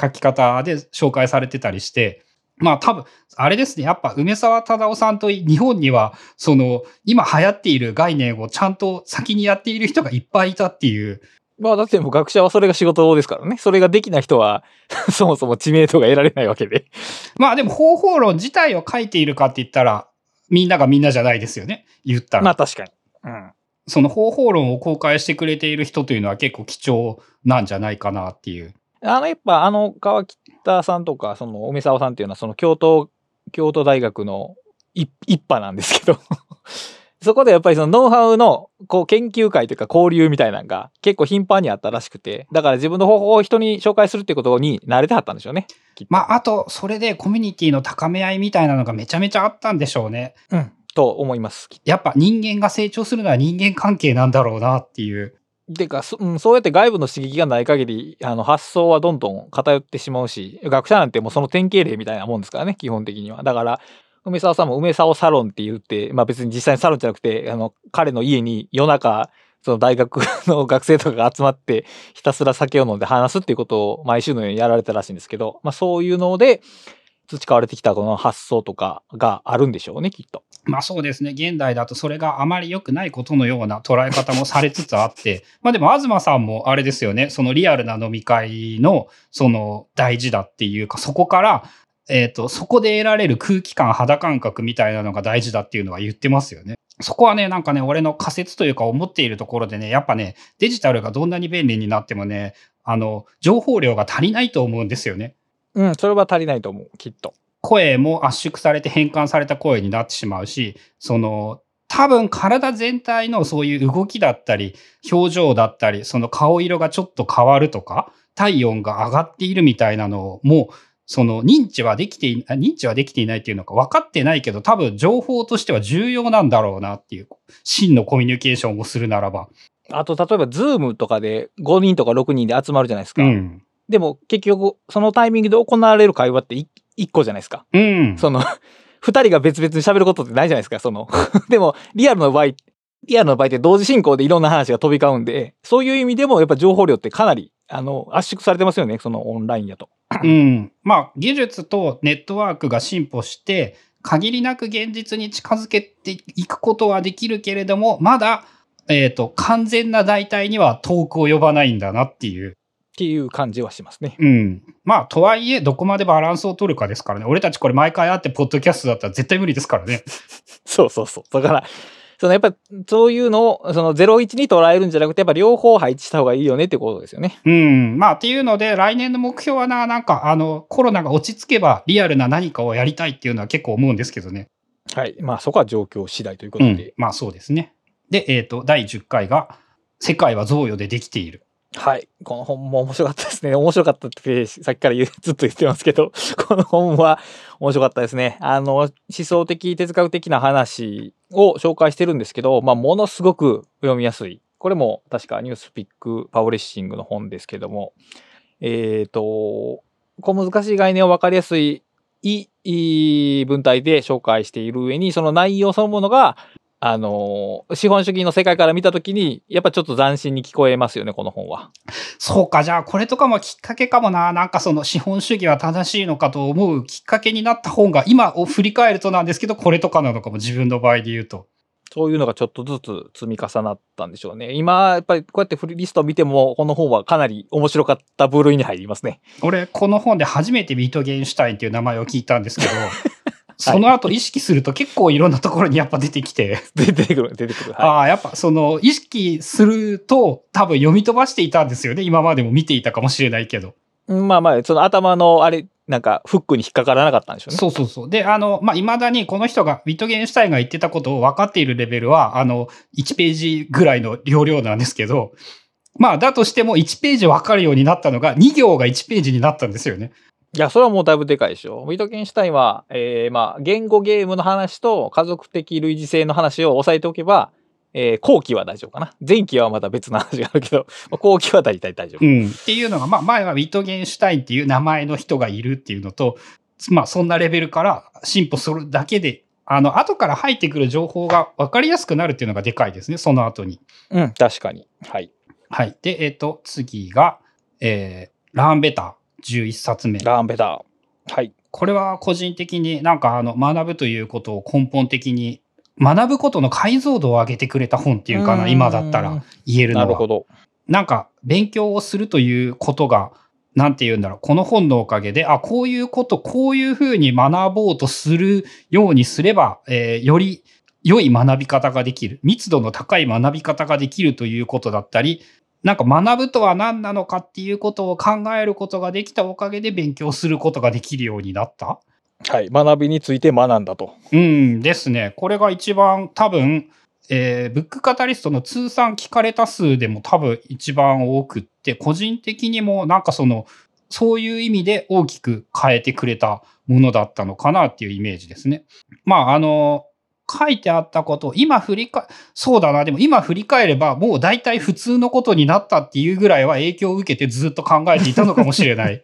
書き方で紹介されてたりして、まあ多分、あれですね。やっぱ梅棹忠夫さんと日本には、その、今流行っている概念をちゃんと先にやっている人がいっぱいいたっていう。まあだってもう学者はそれが仕事ですからね。それができない人は、そもそも知名度が得られないわけで。まあでも方法論自体を書いているかって言ったら、みんながみんなじゃないですよね。言ったら。まあ確かに。うん。その方法論を公開してくれている人というのは結構貴重なんじゃないかなっていう。あの、やっぱ、あの、川北さんとか、その、梅沢さんっていうのは、その、京都、京都大学の一一派なんですけど、そこでやっぱりそのノウハウの、こう、研究会というか交流みたいなのが結構頻繁にあったらしくて、だから自分の方法を人に紹介するっていうことに慣れてはったんでしょうね。まあ、あと、それでコミュニティの高め合いみたいなのがめちゃめちゃあったんでしょうね。うん。と思います。やっぱ人間が成長するのは人間関係なんだろうなっていう。てかそ,、うん、そうやって外部の刺激がない限りあの発想はどんどん偏ってしまうし学者なんてもうその典型例みたいなもんですからね基本的にはだから梅沢さんも梅沢サロンって言って、まあ、別に実際にサロンじゃなくてあの彼の家に夜中その大学の学生とかが集まってひたすら酒を飲んで話すっていうことを毎週のようにやられたらしいんですけど、まあ、そういうので培われてきたこの発想とかがあるんでしょうねきっと。まあそうですね。現代だとそれがあまり良くないことのような捉え方もされつつあって、まあでも東さんもあれですよね。そのリアルな飲み会のその大事だっていうか、そこから、えっ、と、そこで得られる空気感、肌感覚みたいなのが大事だっていうのは言ってますよね。そこはね、なんかね、俺の仮説というか思っているところでね、やっぱね、デジタルがどんなに便利になってもね、あの、情報量が足りないと思うんですよね。うん、それは足りないと思うきっと。声も圧縮されて変換された声になってしまうし、その、多分体全体のそういう動きだったり、表情だったり、その顔色がちょっと変わるとか、体温が上がっているみたいなのも、その認知はできてい、あ認知はできていないっていうのか分かってないけど、多分情報としては重要なんだろうなっていう、真のコミュニケーションをするならば。あと、例えば、 Zoom とかで5人とか6人で集まるじゃないですか。うん。でも、結局、そのタイミングで行われる会話って1個じゃないですか。うん。その、2人が別々に喋ることってないじゃないですか、その。でも、リアルの場合、リアルの場合って同時進行でいろんな話が飛び交うんで、そういう意味でもやっぱ情報量ってかなり、あの、圧縮されてますよね、そのオンラインやと。うん。まあ、技術とネットワークが進歩して、限りなく現実に近づけていくことはできるけれども、まだ、えっ、と、完全な代替には遠く及ばないんだなっていう。っていう感じはしますね。うん。まあ、とはいえ、どこまでバランスを取るかですからね。俺たちこれ毎回会って、ポッドキャストだったら絶対無理ですからね。そうそうそう。だから、そのやっぱそういうのをその01に捉えるんじゃなくてやっぱ両方配置した方がいいよねってことですよね。うん。まあ、っていうので、来年の目標はな、なんか、あの、コロナが落ち着けば、リアルな何かをやりたいっていうのは結構思うんですけどね。はい。まあそこは状況次第ということうんで。。まあ、そうですね。で、えっ、と、第10回が、世界は贈与でできている。はい。この本も面白かったですね。面白かったってさっきからずっと言ってますけど、この本は面白かったですね。あの、思想的、哲学的な話を紹介してるんですけど、まあ、ものすごく読みやすい。これも確かニュースピックパブリッシングの本ですけども、えっ、と、こう難しい概念を分かりやすいいい文体で紹介している上に、その内容そのものが、あの、資本主義の世界から見たときに、やっぱちょっと斬新に聞こえますよね、この本は。そうか、じゃあ、これとかもきっかけかもな。なんかその資本主義は正しいのかと思うきっかけになった本が、今を振り返るとなんですけど、これとかなのかも、自分の場合で言うと。そういうのがちょっとずつ積み重なったんでしょうね。今、やっぱりこうやってフリーリストを見ても、この本はかなり面白かった部類に入りますね。俺、この本で初めてビートゲンシュタインっていう名前を聞いたんですけど、その後意識すると結構いろんなところにやっぱ出てきて、出てくる、出てくる。はああ、やっぱその意識すると多分読み飛ばしていたんですよね。今までも見ていたかもしれないけど。い。まあまあ、その頭のあれ、なんかフックに引っかからなかったんでしょうね。そうそうそう。で、あの、まあ、未だにこの人が、ビットゲンシュタインが言ってたことを分かっているレベルは、あの、1ページぐらいの容量なんですけど、まあ、だとしても1ページ分かるようになったのが、2行が1ページになったんですよね。いや、それはもうだいぶでかいでしょ。ウィトゲンシュタインは、えー、まあ、言語ゲームの話と家族的類似性の話を押さえておけば、えー、後期は大丈夫かな。前期はまた別の話があるけど、まあ後期は大体大丈夫。うん。っていうのが、まあ、前はウィットゲンシュタインっていう名前の人がいるっていうのと、まあ、そんなレベルから進歩するだけで、あの、後から入ってくる情報が分かりやすくなるっていうのがでかいですね、その後に。うん、確かに。はい。はい。で、えっ、と、次が、えー、ラーンベター11冊目。ラーンベター。はい。これは個人的になんかあの学ぶということを根本的に学ぶことの解像度を上げてくれた本っていうかな、今だったら言えるのは。なるほど。なんか勉強をするということが、なんて言うんだろう、この本のおかげで、あ、こういうこと、こういうふうに学ぼうとするようにすれば、えーより良い学び方ができる、密度の高い学び方ができるということだったり、なんか学ぶとは何なのかっていうことを考えることができたおかげで勉強することができるようになった？はい。学びについて学んだと。うんですね。これが一番多分、えーブックカタリストの通算聞かれた数でも多分一番多くって、個人的にもなんかその、そういう意味で大きく変えてくれたものだったのかなっていうイメージですね。まあ、あの、書いてあったことを今振り返、そうだな、でも今振り返ればもう大体普通のことになったっていうぐらいは影響を受けてずっと考えていたのかもしれない。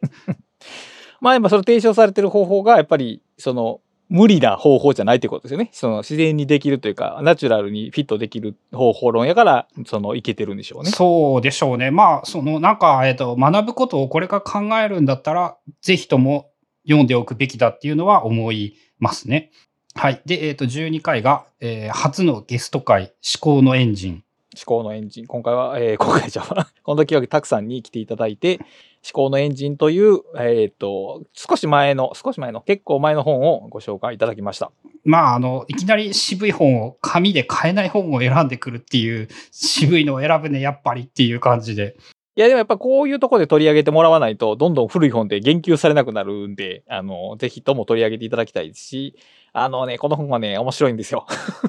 まあ、今その提唱されてる方法が、やっぱり、その、無理な方法じゃないってことですよね。その自然にできるというか、ナチュラルにフィットできる方法論やから、その、いけてるんでしょうね。そうでしょうね。まあ、その、なんか、えっ、と、学ぶことをこれから考えるんだったら、ぜひとも読んでおくべきだっていうのは思いますね。はい。で、えっ、と、12回が、えー初のゲスト会、思考のエンジン。思考のエンジン。今回は、えー 今回じゃあ、この時はたくさんに来ていただいて、思考のエンジンという、えっ、と、少し前の、少し前の、結構前の本をご紹介いただきました。まあ、あの、いきなり渋い本を、紙で買えない本を選んでくるっていう、渋いのを選ぶね、やっぱりっていう感じで。いや、でもやっぱこういうところで取り上げてもらわないと、どんどん古い本で言及されなくなるんで、あの、ぜひとも取り上げていただきたいですし、あのね、この本はね、面白いんですよ。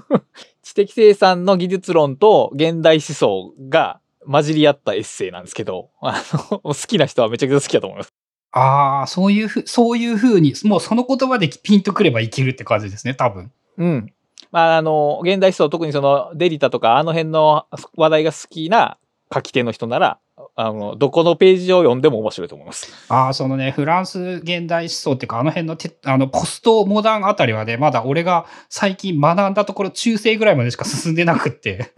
知的生産の技術論と現代思想が混じり合ったエッセイなんですけど、あの、好きな人はめちゃくちゃ好きだと思います。ああ、そういうふう、そういうふうに、もうその言葉でピンとくればいけるって感じですね、多分。うん。まあ、あの、現代思想、特にそのデリタとかあの辺の話題が好きな書き手の人なら、あの、どこのページを読んでも面白いと思います。ああ、そのね、フランス現代思想っていうか、あの辺のてあのポストモダンあたりはね、まだ俺が最近学んだところ中世ぐらいまでしか進んでなくって。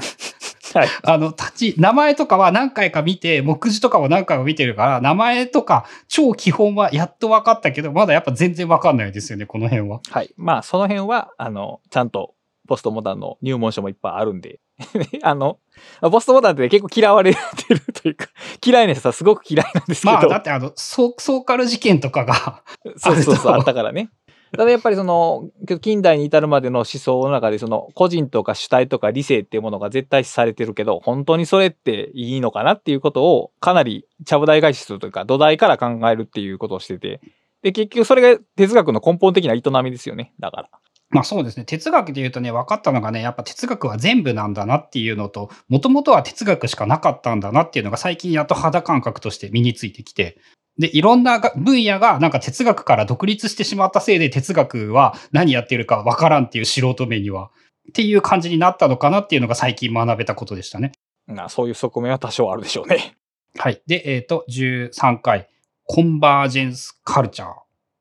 はい。あの、立ち、名前とかは何回か見て、目次とかも何回も見てるから、名前とか超基本はやっと分かったけど、まだやっぱ全然分かんないですよね、この辺は。はい。まあ、その辺は、あの、ちゃんと、ポストモダンの入門書もいっぱいあるんで、あの、ポストモダンって結構嫌われてるというか、嫌いな人はすごく嫌いなんですけど。まあ、だってあの、ソソーカル事件とかが、そうそうそう、あったからね。ただやっぱりその、近代に至るまでの思想の中で、その、個人とか主体とか理性っていうものが絶対視されてるけど、本当にそれっていいのかなっていうことを、かなり、ちゃぶ台返しするというか、土台から考えるっていうことをしてて、で、結局それが哲学の根本的な営みですよね。だから。まあそうですね。哲学で言うとね、分かったのがね、やっぱ哲学は全部なんだなっていうのと、もともとは哲学しかなかったんだなっていうのが最近やっと肌感覚として身についてきて、で、いろんなが分野がなんか哲学から独立してしまったせいで哲学は何やってるか分からんっていう素人目には、っていう感じになったのかなっていうのが最近学べたことでしたね。まあ、そういう側面は多少あるでしょうね。はい。で、えっ、と、13回、コンバージェンスカルチャー。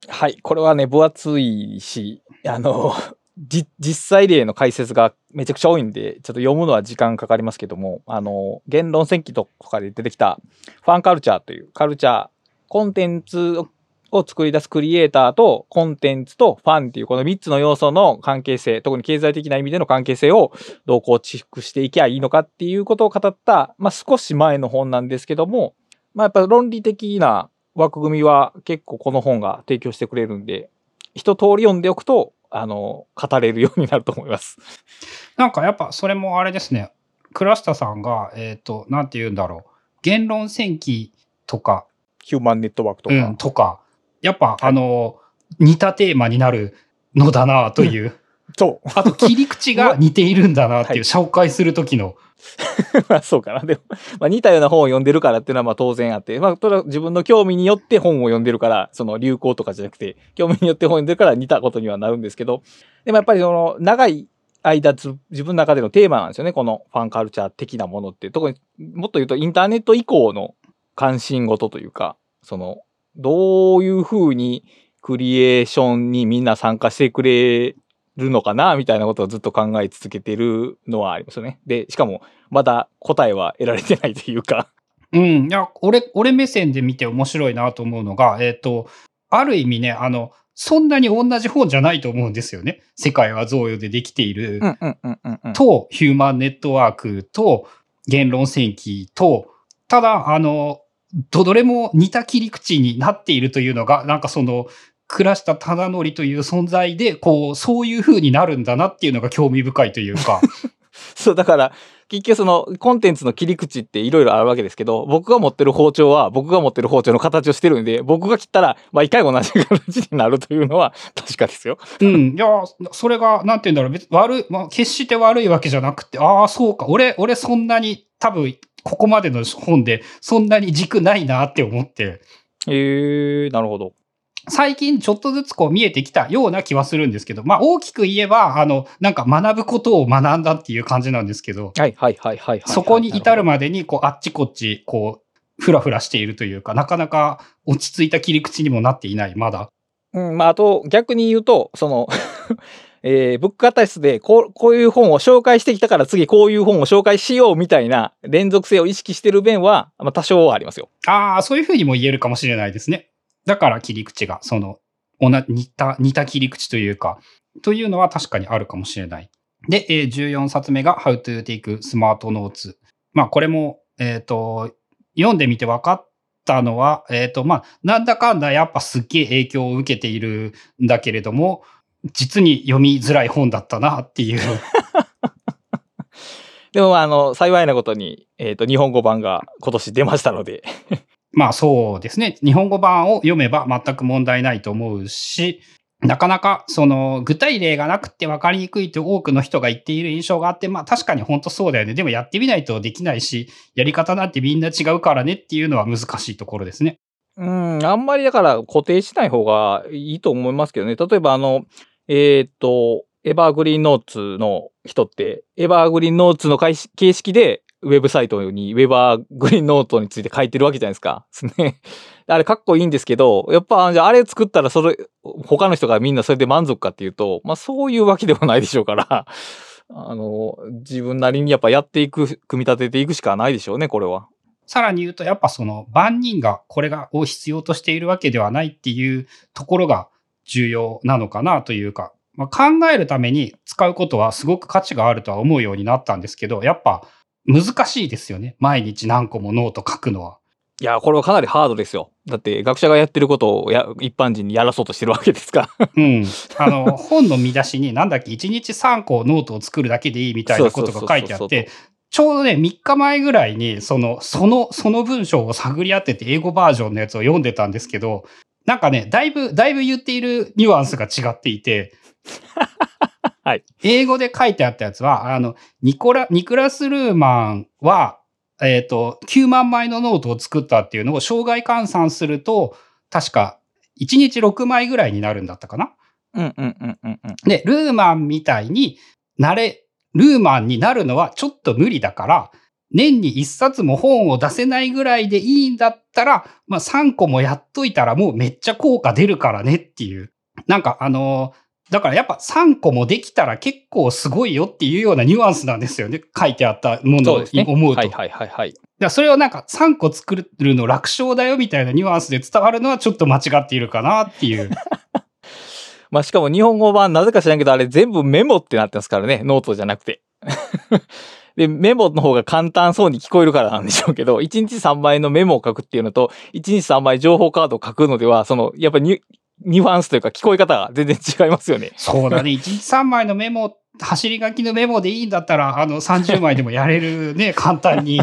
はい。これはね、分厚いし、あの、実際例の解説がめちゃくちゃ多いんで、ちょっと読むのは時間かかりますけども、あの、言論戦記とかで出てきたファンカルチャーというカルチャー、コンテンツを作り出すクリエイターとコンテンツとファンっていうこの3つの要素の関係性、特に経済的な意味での関係性をどう構築していけばいいのかっていうことを語った、まあ少し前の本なんですけども、まあやっぱ論理的な枠組みは結構この本が提供してくれるんで、一通り読んでおくと、あの、語れるようになると思います。なんかやっぱそれもあれですね。倉下さんが、えっ、と、なんて言うんだろう。言論戦記とか、ヒューマンネットワークとか。うん、とか、やっぱ、あの、似たテーマになるのだなという。そう。あと、切り口が 似ているんだなっていう、はい紹介する時の。まあそうかな。でも、まあ、似たような本を読んでるからっていうのはまあ当然あって、まあ、それは自分の興味によって本を読んでるから、その流行とかじゃなくて、興味によって本を読んでるから似たことにはなるんですけど、でもやっぱりその長い間つ、自分の中でのテーマなんですよね。このファンカルチャー的なものって。特にもっと言うとインターネット以降の関心事というか、その、どういうふうにクリエーションにみんな参加してくれるのかなみたいなことをずっと考え続けてるのはありますよね。で、しかも、まだ答えは得られてないというか。うん。いや、俺、俺目線で見て面白いなと思うのが、えっ、と、ある意味ね、あの、そんなに同じ本じゃないと思うんですよね。世界は贈与でできている。と、ヒューマンネットワークと、言論戦記と、ただ、あの、どどれも似た切り口になっているというのが、なんかその、倉下忠則という存在で、こう、そういう風になるんだなっていうのが興味深いというか、そう、だから、結局そのコンテンツの切り口っていろいろあるわけですけど、僕が持ってる包丁は僕が持ってる包丁の形をしてるんで、僕が切ったら毎回同じ形になるというのは確かですよ。うん。いや、それが、なんて言うんだろう、別悪い、まあ、決して悪いわけじゃなくて、ああ、そうか、俺、俺そんなに、多分、ここまでの本で、そんなに軸ないなって思って、へえー、なるほど。最近ちょっとずつこう見えてきたような気はするんですけど、まあ大きく言えば、あの、なんか学ぶことを学んだっていう感じなんですけど、はいはいはいはい。そこに至るままでに、こう、あっちこっち、こう、ふらふらしているというか、なかなか落ち着いた切り口にもなっていない、まだ。うん、まあ、あと、逆に言うと、その、えー、ブックカタリストでこう、こういう本を紹介してきたから次こういう本を紹介しようみたいな連続性を意識してる面は、まあ、多少はありますよ。ああ、そういうふうにも言えるかもしれないですね。だから切り口が、その、似た、似た切り口というか、というのは確かにあるかもしれない。で、えー14冊目が How to Take Smart Notes。まあ、これも、えっ、と、読んでみて分かったのは、えっ、と、まあ、なんだかんだやっぱすっげえ影響を受けているんだけれども、実に読みづらい本だったなっていう。でも、あの、幸いなことに、えっ、と、日本語版が今年出ましたので、まあそうですね。日本語版を読めば全く問題ないと思うし、なかなかその具体例がなくて分かりにくいと多くの人が言っている印象があって、まあ確かに本当そうだよね。でもやってみないとできないし、やり方なんてみんな違うからねっていうのは難しいところですね。うん、あんまりだから固定しない方がいいと思いますけどね。例えば、あの、えっ、と、エバーグリーンノーツの人って、エバーグリーンノーツの形式で、ウェブサイトにウェバーグリーンノートについて書いてるわけじゃないですか。すね。あれかっこいいんですけど、やっぱ、じゃああれ作ったらそれ、他の人がみんなそれで満足かっていうと、まあそういうわけでもないでしょうから、あの、自分なりにやっぱやっていく、組み立てていくしかないでしょうね、これは。さらに言うと、やっぱその万人がこれがを必要としているわけではないっていうところが重要なのかなというか、まあ、考えるために使うことはすごく価値があるとは思うようになったんですけど、やっぱ難しいですよね。毎日何個もノート書くのは。いや、これはかなりハードですよ。だって学者がやってることをや一般人にやらそうとしてるわけですから。うん。あの、本の見出しになんだっけ、1日3個ノートを作るだけでいいみたいなことが書いてあって、ちょうどね、3日前ぐらいに、その、その、その文章を探り当てて英語バージョンのやつを読んでたんですけど、なんかね、だいぶ、だいぶ言っているニュアンスが違っていて、はい。英語で書いてあったやつは、あの、ニコラ、ニクラス・ルーマンは、えっ、と、9万枚のノートを作ったっていうのを生涯換算すると、確か、1日6枚ぐらいになるんだったかなうんうんうんうんうん。で、ルーマンみたいになれ、ルーマンになるのはちょっと無理だから、年に一冊も本を出せないぐらいでいいんだったら、まあ3個もやっといたらもうめっちゃ効果出るからねっていう。なんかあのーだからやっぱ3個もできたら結構すごいよっていうようなニュアンスなんですよね。書いてあったものをそうですね。思うと。はいはいはいはい。だそれをなんか3個作るの楽勝だよみたいなニュアンスで伝わるのはちょっと間違っているかなっていう。まあしかも日本語版なぜか知らんけどあれ全部メモってなってますからね。ノートじゃなくて。で、メモの方が簡単そうに聞こえるからなんでしょうけど、1日3枚のメモを書くっていうのと、1日3枚情報カードを書くのでは、その、やっぱりニュアンスというか聞こえ方が全然違いますよね。そうだね。1日3枚のメモ、走り書きのメモでいいんだったら、あの30枚でもやれるね、簡単に。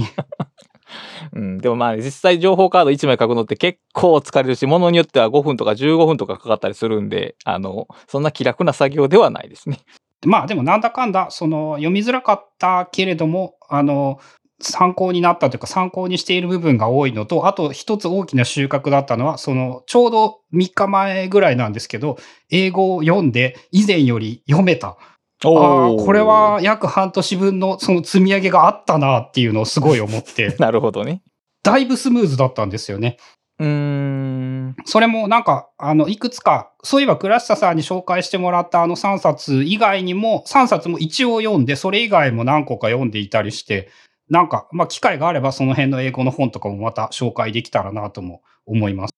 うん。でもまあ、実際情報カード1枚書くのって結構疲れるし、ものによっては5分とか15分とかかかったりするんで、あの、そんな気楽な作業ではないですね。まあでもなんだかんだ、その読みづらかったけれども、あの、参考になったというか参考にしている部分が多いのと、あと一つ大きな収穫だったのは、そのちょうど3日前ぐらいなんですけど、英語を読んで以前より読めた。ああ、これは約半年分のその積み上げがあったなっていうのをすごい思って、なるほどね。だいぶスムーズだったんですよね。うーん。それもなんか、あの、いくつか、そういえば倉下さんに紹介してもらったあの3冊以外にも、3冊も一応読んで、それ以外も何個か読んでいたりして、なんか、まあ、機会があればその辺の英語の本とかもまた紹介できたらなとも思います。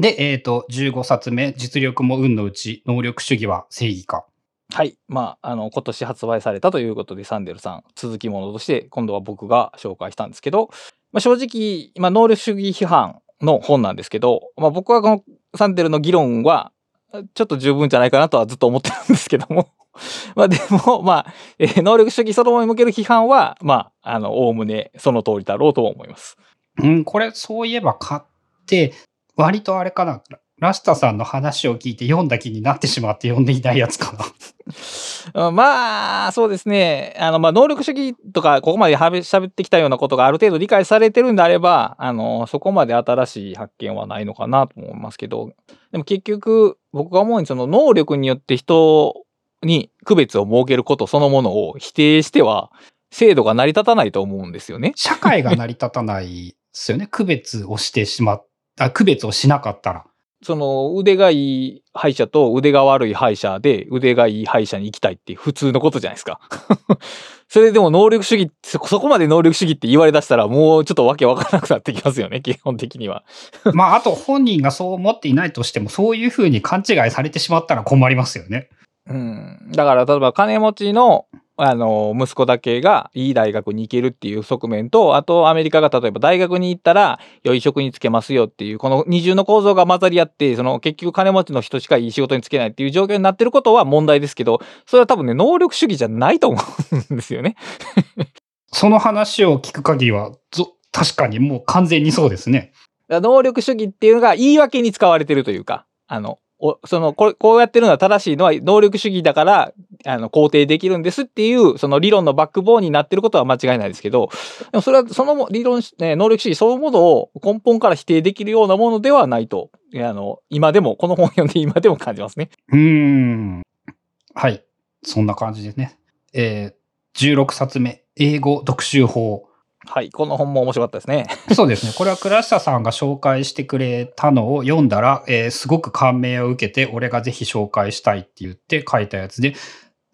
で、えっ、と、15冊目、実力も運のうち、能力主義は正義か。はい。まあ、あの、今年発売されたということで、サンデルさん、続きものとして、今度は僕が紹介したんですけど、まあ、正直、まあ、能力主義批判の本なんですけど、まあ、僕はこのサンデルの議論は、ちょっと十分じゃないかなとはずっと思ってるんですけども。まあでも、まあ、えー能力主義そのものに向ける批判は、まあ、あの、おおむねその通りだろうと思います。うん、これ、そういえば買って、割とあれかな、ラシタさんの話を聞いて読んだ気になってしまって読んでいないやつかな。う んまあ、そうですね。あの、まあ、能力主義とか、ここまではべ喋ってきたようなことがある程度理解されてるんであれば、あの、そこまで新しい発見はないのかなと思いますけど、でも結局、僕が思うに、その能力によって人に区別を設けることそのものを否定しては、制度が成り立たないと思うんですよね。社会が成り立たないですよね。区別をしてしまった、区別をしなかったら。その腕がいい歯医者と腕が悪い歯医者で腕がいい歯医者に行きたいって普通のことじゃないですか。それでも能力主義そこそこまで能力主義って言われだしたらもうちょっとわけわからなくなってきますよね 基本的には。まあ、あと本人がそう思っていないとしても、そういうふうに勘違いされてしまったら困りますよね。うん、だから例えば金持ちのあの息子だけがいい大学に行けるっていう側面とあとアメリカが例えば大学に行ったら良い職に就けますよっていうこの二重の構造が混ざり合ってその結局金持ちの人しかいい仕事に就けないっていう状況になってることは問題ですけどそれは多分ね能力主義じゃないと思うんですよね。その話を聞く限りは、ぞ確かにもう完全にそうですね。能力主義っていうのが言い訳に使われてるというかあのおそのここうやってるのは正しいのは能力主義だからあの肯定できるんですっていうその理論のバックボーンになってることは間違いないですけどでもそれはその理論、ね、能力主義そのものを根本から否定できるようなものではないとあの今でもこの本を読んで 今でも感じますね。うん。はい。そんな感じですね。えー、16冊目、英語読習法。はいこの本も面白かったですね。そうですね。これは倉下さんが紹介してくれたのを読んだら、えーすごく感銘を受けて、俺がぜひ紹介したいって言って書いたやつで、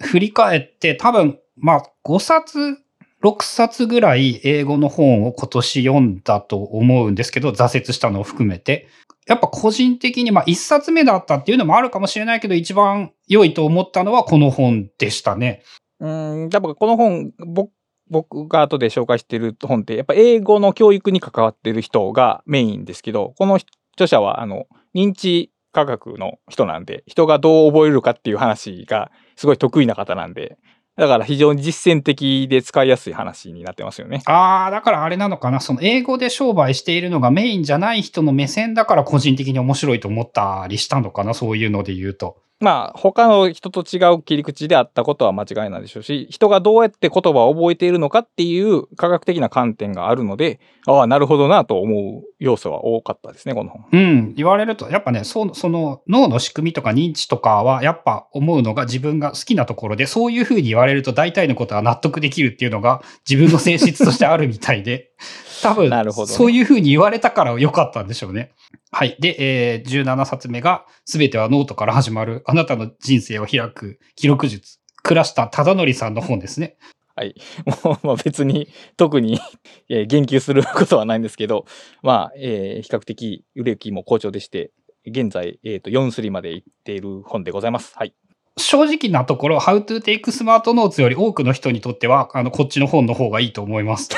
振り返って多分、まあ、5冊、6冊ぐらい英語の本を今年読んだと思うんですけど、挫折したのを含めて。やっぱ個人的に、まあ1冊目だったっていうのもあるかもしれないけど、一番良いと思ったのはこの本でしたね。うん、多分この本、僕、僕が後で紹介してる本って、やっぱ英語の教育に関わってる人がメインですけど、この著者は、あの、認知科学の人なんで、人がどう覚えるかっていう話がすごい得意な方なんで、だから非常に実践的で使いやすい話になってますよね。ああ、だからあれなのかな。その英語で商売しているのがメインじゃない人の目線だから個人的に面白いと思ったりしたのかな。そういうので言うと。まあ、他の人と違う切り口であったことは間違いないでしょうし、人がどうやって言葉を覚えているのかっていう科学的な観点があるので、ああ、なるほどなと思う要素は多かったですね、この本。うん。言われると、やっぱね、そその脳の仕組みとか認知とかは、やっぱ思うのが自分が好きなところで、そういうふうに言われると大体のことは納得できるっていうのが自分の性質としてあるみたいで、多分、なるほどねそういうふうに言われたから良かったんでしょうね。はい。で、えー17冊目が、すべてはノートから始まる、あなたの人生を開く記録術。倉下忠則さんの本ですね。もうまあ別に特に えー言及することはないんですけど、まあ、えー比較的売れ行きも好調でして、現在、えっ、と、4スリまで行っている本でございます。はい。正直なところ、How to Take Smart Notes より多くの人にとっては、あの、こっちの本の方がいいと思います。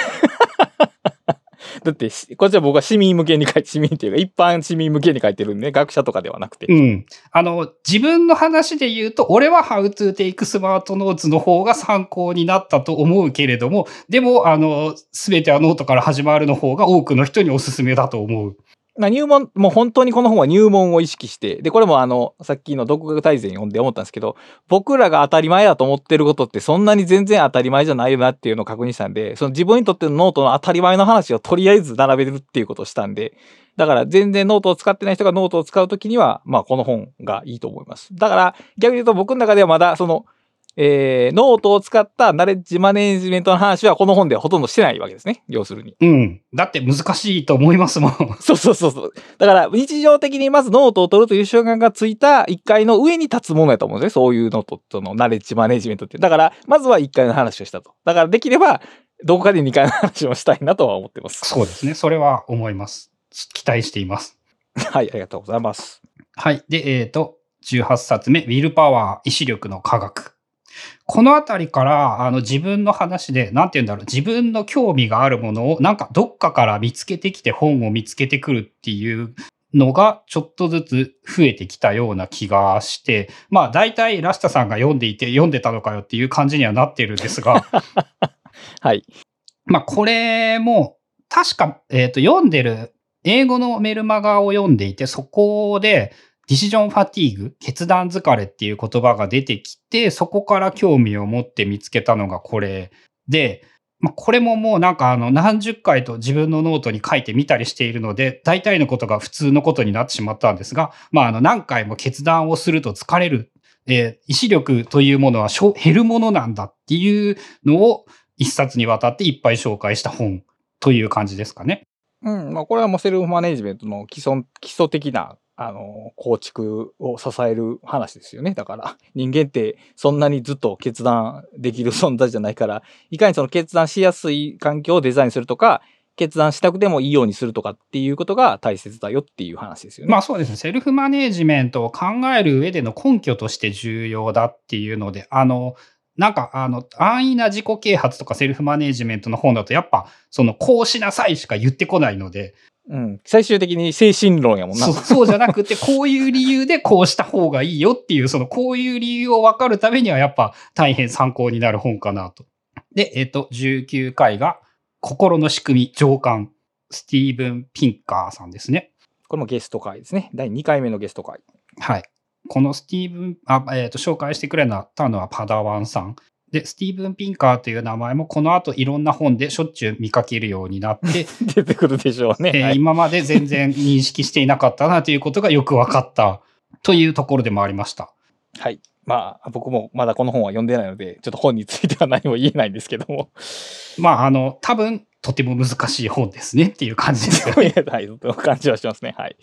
だって、こっちは僕は市民向けに書いて、市民っていうか一般市民向けに書いてるんで、学者とかではなくて。うん。あの、自分の話で言うと、俺は How to Take Smart Notes の方が参考になったと思うけれども、でも、あの、すべてはノートから始まるの方が多くの人におすすめだと思う。まあ入門、もう本当にこの本は入門を意識して、で、これもあの、さっきの独学大全読んで思ったんですけど、僕らが当たり前だと思ってることってそんなに全然当たり前じゃないよなっていうのを確認したんで、その自分にとってのノートの当たり前の話をとりあえず並べるっていうことをしたんで、だから全然ノートを使ってない人がノートを使うときには、まあこの本がいいと思います。だから逆に言うと僕の中ではまだその、えー、ノートを使ったナレッジマネジメントの話はこの本ではほとんどしてないわけですね。要するに。うん。だって難しいと思いますもん。そうそうそうそう。だから、日常的にまずノートを取るという習慣がついた1階の上に立つものやと思うんですね。そういうノートとのナレッジマネジメントって。だから、まずは1階の話をしたと。だから、できれば、どこかで2階の話をしたいなとは思ってます。そうですね。それは思います。期待しています。はい、ありがとうございます。はい。で、えっ、と、18冊目、 Willpower、意志力の科学。このあたりから、あの、自分の話で、なんて言うんだろう、自分の興味があるものを、なんかどっかから見つけてきて本を見つけてくるっていうのが、ちょっとずつ増えてきたような気がして、まあ、大体、倉下さんが読んでいて、読んでたのかよっていう感じにはなってるんですが、はい。まあ、これも、確か、えっ、と、読んでる、英語のメルマガを読んでいて、そこで、 decision fatigue、決断疲れっていう言葉が出てきて、そこから興味を持って見つけたのがこれで、これももうなんかあの何十回と自分のノートに書いてみたりしているので、大体のことが普通のことになってしまったんですが、まああの何回も決断をすると疲れる。えー意志力というものは減るものなんだっていうのを一冊にわたっていっぱい紹介した本という感じですかね。うん、まあ、これはもうセルフマネジメントの基礎、基礎的な、あの、構築を支える話ですよね。だから、人間ってそんなにずっと決断できる存在じゃないから、いかにその決断しやすい環境をデザインするとか、決断しなくてもいいようにするとかっていうことが大切だよっていう話ですよね。まあそうですね。セルフマネジメントを考える上での根拠として重要だっていうので、あの、なんか、あの、安易な自己啓発とかセルフマネジメントの本だと、やっぱ、その、こうしなさいしか言ってこないので、うん。最終的に精神論やもんな。そうそうじゃなくて、こういう理由でこうした方がいいよっていう、その、こういう理由を分かるためには、やっぱ、大変参考になる本かなと。で、えっ、と、19回が、心の仕組み、上巻、スティーブン・ピンカーさんですね。これもゲスト会ですね。第2回目のゲスト会。はい。このスティーブン、あ、えっ、と、紹介してくれたのはパダワンさん。で、スティーブン・ピンカーという名前もこの後いろんな本でしょっちゅう見かけるようになって、出てくるでしょうね。えーはい今まで全然認識していなかったなということがよく分かったというところでもありました。はい。まあ、僕もまだこの本は読んでないので、ちょっと本については何も言えないんですけども。まあ、あの、多分とても難しい本ですねっていう感じですよね。はい、という感じはしますね。はい。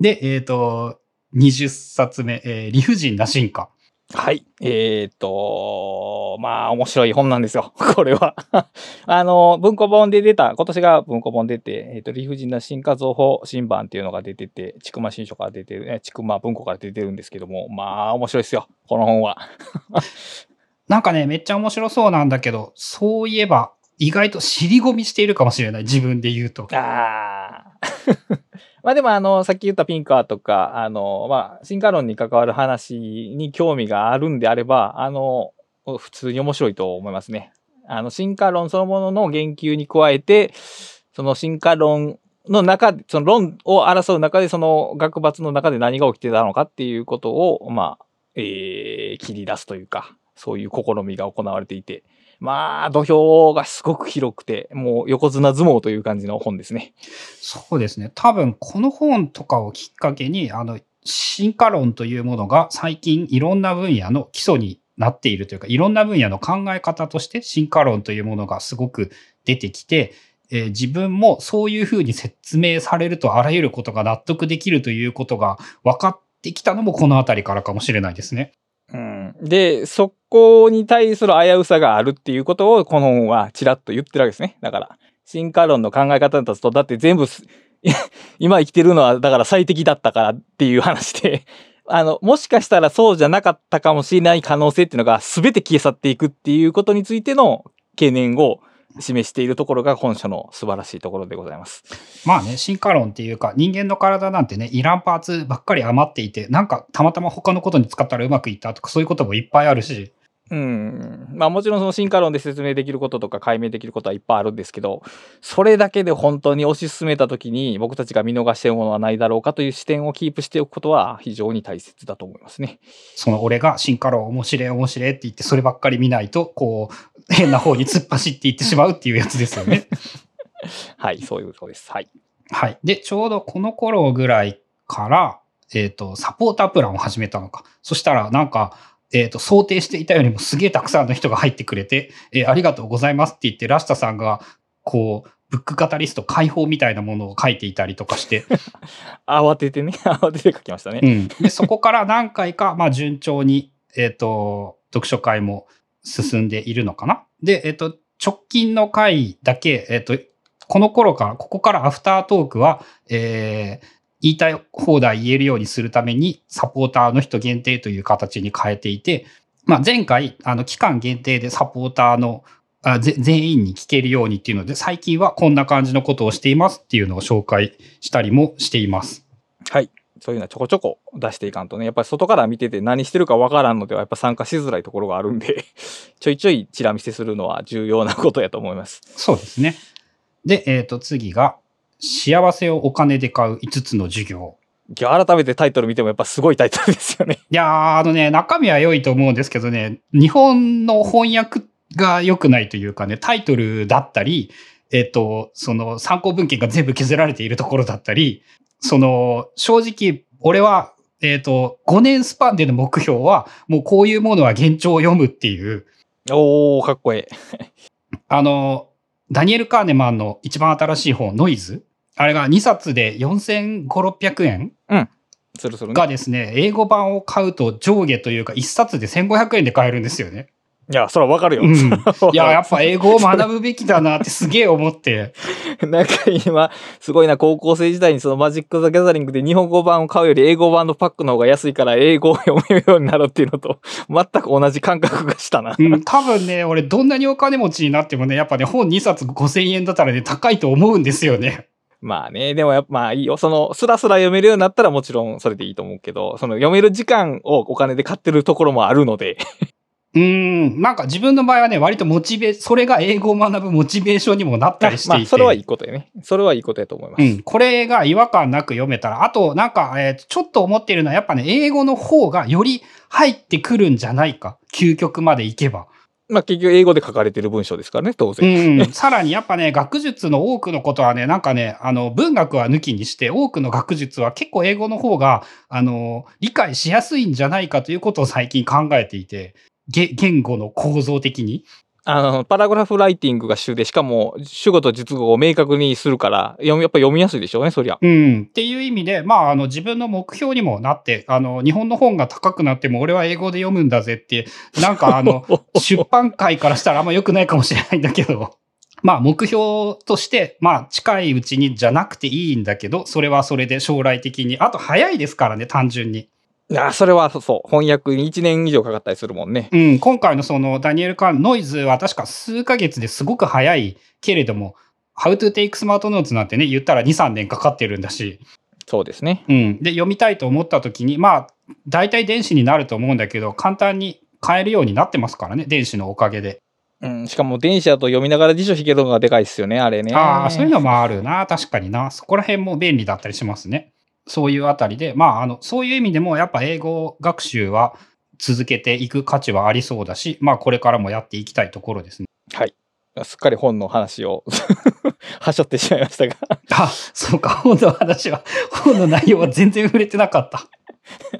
で、えっ、と、20冊目、えー理不尽な進化。はい。えーっと、まあ、面白い本なんですよ。これは。あの、文庫本で出た、今年が文庫本出て、えーっと、理不尽な新活法新版っていうのが出てて、ちくま新書から出てる、えちくま文庫から出てるんですけども、まあ、面白いですよ。この本は。なんかね、めっちゃ面白そうなんだけど、そういえば、意外と尻込みしているかもしれない。自分で言うと。ああ。まあでもあの、さっき言ったピンカーとか、あの、まあ、進化論に関わる話に興味があるんであれば、あの、普通に面白いと思いますね。あの、進化論そのものの言及に加えて、その進化論の中で、その論を争う中で、その学閥の中で何が起きてたのかっていうことを、まあ、えー、切り出すというか、そういう試みが行われていて、まあ、土俵がすごく広くて、もう横綱相撲という感じの本ですね。そうですね。多分、この本とかをきっかけに、あの、進化論というものが最近いろんな分野の基礎になっているというか、いろんな分野の考え方として進化論というものがすごく出てきて、えー自分もそういうふうに説明されるとあらゆることが納得できるということが分かってきたのもこのあたりからかもしれないですね。うん、で、そこに対する危うさがあるっていうことを、この本はちらっと言ってるわけですね。だから、進化論の考え方だと、だって全部、今生きてるのは、だから最適だったからっていう話で、あの、もしかしたらそうじゃなかったかもしれない可能性っていうのが全て消え去っていくっていうことについての懸念を示しているところが本書の素晴らしいところでございます。まあね、進化論っていうか、人間の体なんてね、いらんパーツばっかり余っていて、なんかたまたま他のことに使ったらうまくいったとか、そういうこともいっぱいあるし、うん。まあもちろんその進化論で説明できることとか解明できることはいっぱいあるんですけど、それだけで本当に推し進めた時に僕たちが見逃しているものはないだろうかという視点をキープしておくことは非常に大切だと思いますね。その俺が進化論面白い面白いって言って、そればっかり見ないと、こう、変な方に突っ走っていってしまうっていうやつですよね。はい、そういうことです。はい。はい。で、ちょうどこの頃ぐらいから、えっ、と、サポータープランを始めたのか。そしたら、なんか、えっ、と、想定していたよりもすげえたくさんの人が入ってくれて、えーありがとうございますって言って、ラシタさんが、こう、ブックカタリスト解放みたいなものを書いていたりとかして、慌ててね、慌てて書きましたね。うん。で、そこから何回か、まあ、順調に、えっ、と、読書会も進んでいるのかな。で、えっ、と、直近の回だけ、えっ、と、この頃から、ここからアフタートークは、えー言いたい放題言えるようにするために、サポーターの人限定という形に変えていて、まあ、前回、あの、期間限定でサポーターの、あぜ全員に聞けるようにっていうので、最近はこんな感じのことをしていますっていうのを紹介したりもしています。はい。そういうのはちょこちょこ出していかんとね、やっぱり外から見てて何してるかわからんのではやっぱ参加しづらいところがあるんで、ちょいちょいチラ見せするのは重要なことやと思います。そうですね。で、えっ、と、次が、幸せをお金で買う5つの授業。今日改めてタイトル見てもやっぱすごいタイトルですよね。いやー、あのね、中身は良いと思うんですけどね、日本の翻訳が良くないというかね、タイトルだったり、えっ、と、その参考文献が全部削られているところだったり、その、正直、俺は、えっ、と、5年スパンでの目標は、もうこういうものは現状を読むっていう、おー、かっこいい。あの、ダニエル・カーネマンの一番新しい本、ノイズ。あれが2冊で4500、600円するするね。がですね、英語版を買うと上下というか1冊で1500円で買えるんですよね。いや、そらわかるよ。うん いや、やっぱ英語を学ぶべきだなってすげえ思って。なんか今、すごいな、高校生時代にそのマジック・ザ・ギャザリングで日本語版を買うより英語版のパックの方が安いから英語を読めるようになるっていうのと 全く同じ感覚がしたな。うん、多分ね、俺どんなにお金持ちになってもね、やっぱね、本2冊5000円だったらね、高いと思うんですよね。まあね、でもやっぱまあいいよ。その、スラスラ読めるようになったらもちろんそれでいいと思うけど、その読める時間をお金で買ってるところもあるので、うーん、なんか自分の場合はね、割とモチベ、それが英語を学ぶモチベーションにもなったりしていて。まあそれはいいことやね。それはいいことやと思います。うん、これが違和感なく読めたら、あと、なんか、えーちょっと思っているのは、やっぱね、英語の方がより入ってくるんじゃないか。究極までいけば。まあ結局英語で書かれてる文章ですからね、当う然。ん。さらにやっぱね、学術の多くのことはね、なんかね、あの、文学は抜きにして、多くの学術は結構英語の方が、あの、理解しやすいんじゃないかということを最近考えていて、げ言語の構造的に？あの、パラグラフライティングが主で、しかも主語と述語を明確にするから、読みやっぱ読みやすいでしょうね、そりゃ。うん。っていう意味で、まあ、あの、自分の目標にもなって、あの、日本の本が高くなっても俺は英語で読むんだぜって、なんかあの、出版界からしたらあんま良くないかもしれないんだけど、まあ、目標として、まあ、近いうちにじゃなくていいんだけど、それはそれで将来的に、あと早いですからね、単純に。いや、それはそうそう。翻訳に1年以上かかったりするもんね。うん、今回のそのダニエル・カーン、ノイズは確か数ヶ月ですごく早いけれども、How to take smart notes なんてね、言ったら2、3年かかってるんだし、そうですね。うん。で、読みたいと思った時に、まあ、大体電子になると思うんだけど、簡単に買えるようになってますからね、電子のおかげで。うん、しかも電子だと読みながら辞書引けるのがでかいですよね、あれね。ああ、そういうのもあるな、確かにな。そこら辺も便利だったりしますね。そういうあたりで、まあ、あの、そういう意味でも、やっぱ英語学習は続けていく価値はありそうだし、まあ、これからもやっていきたいところですね。はい。すっかり本の話を はしょってしまいましたが。あ、そうか、本の話は、本の内容は全然触れてなかった。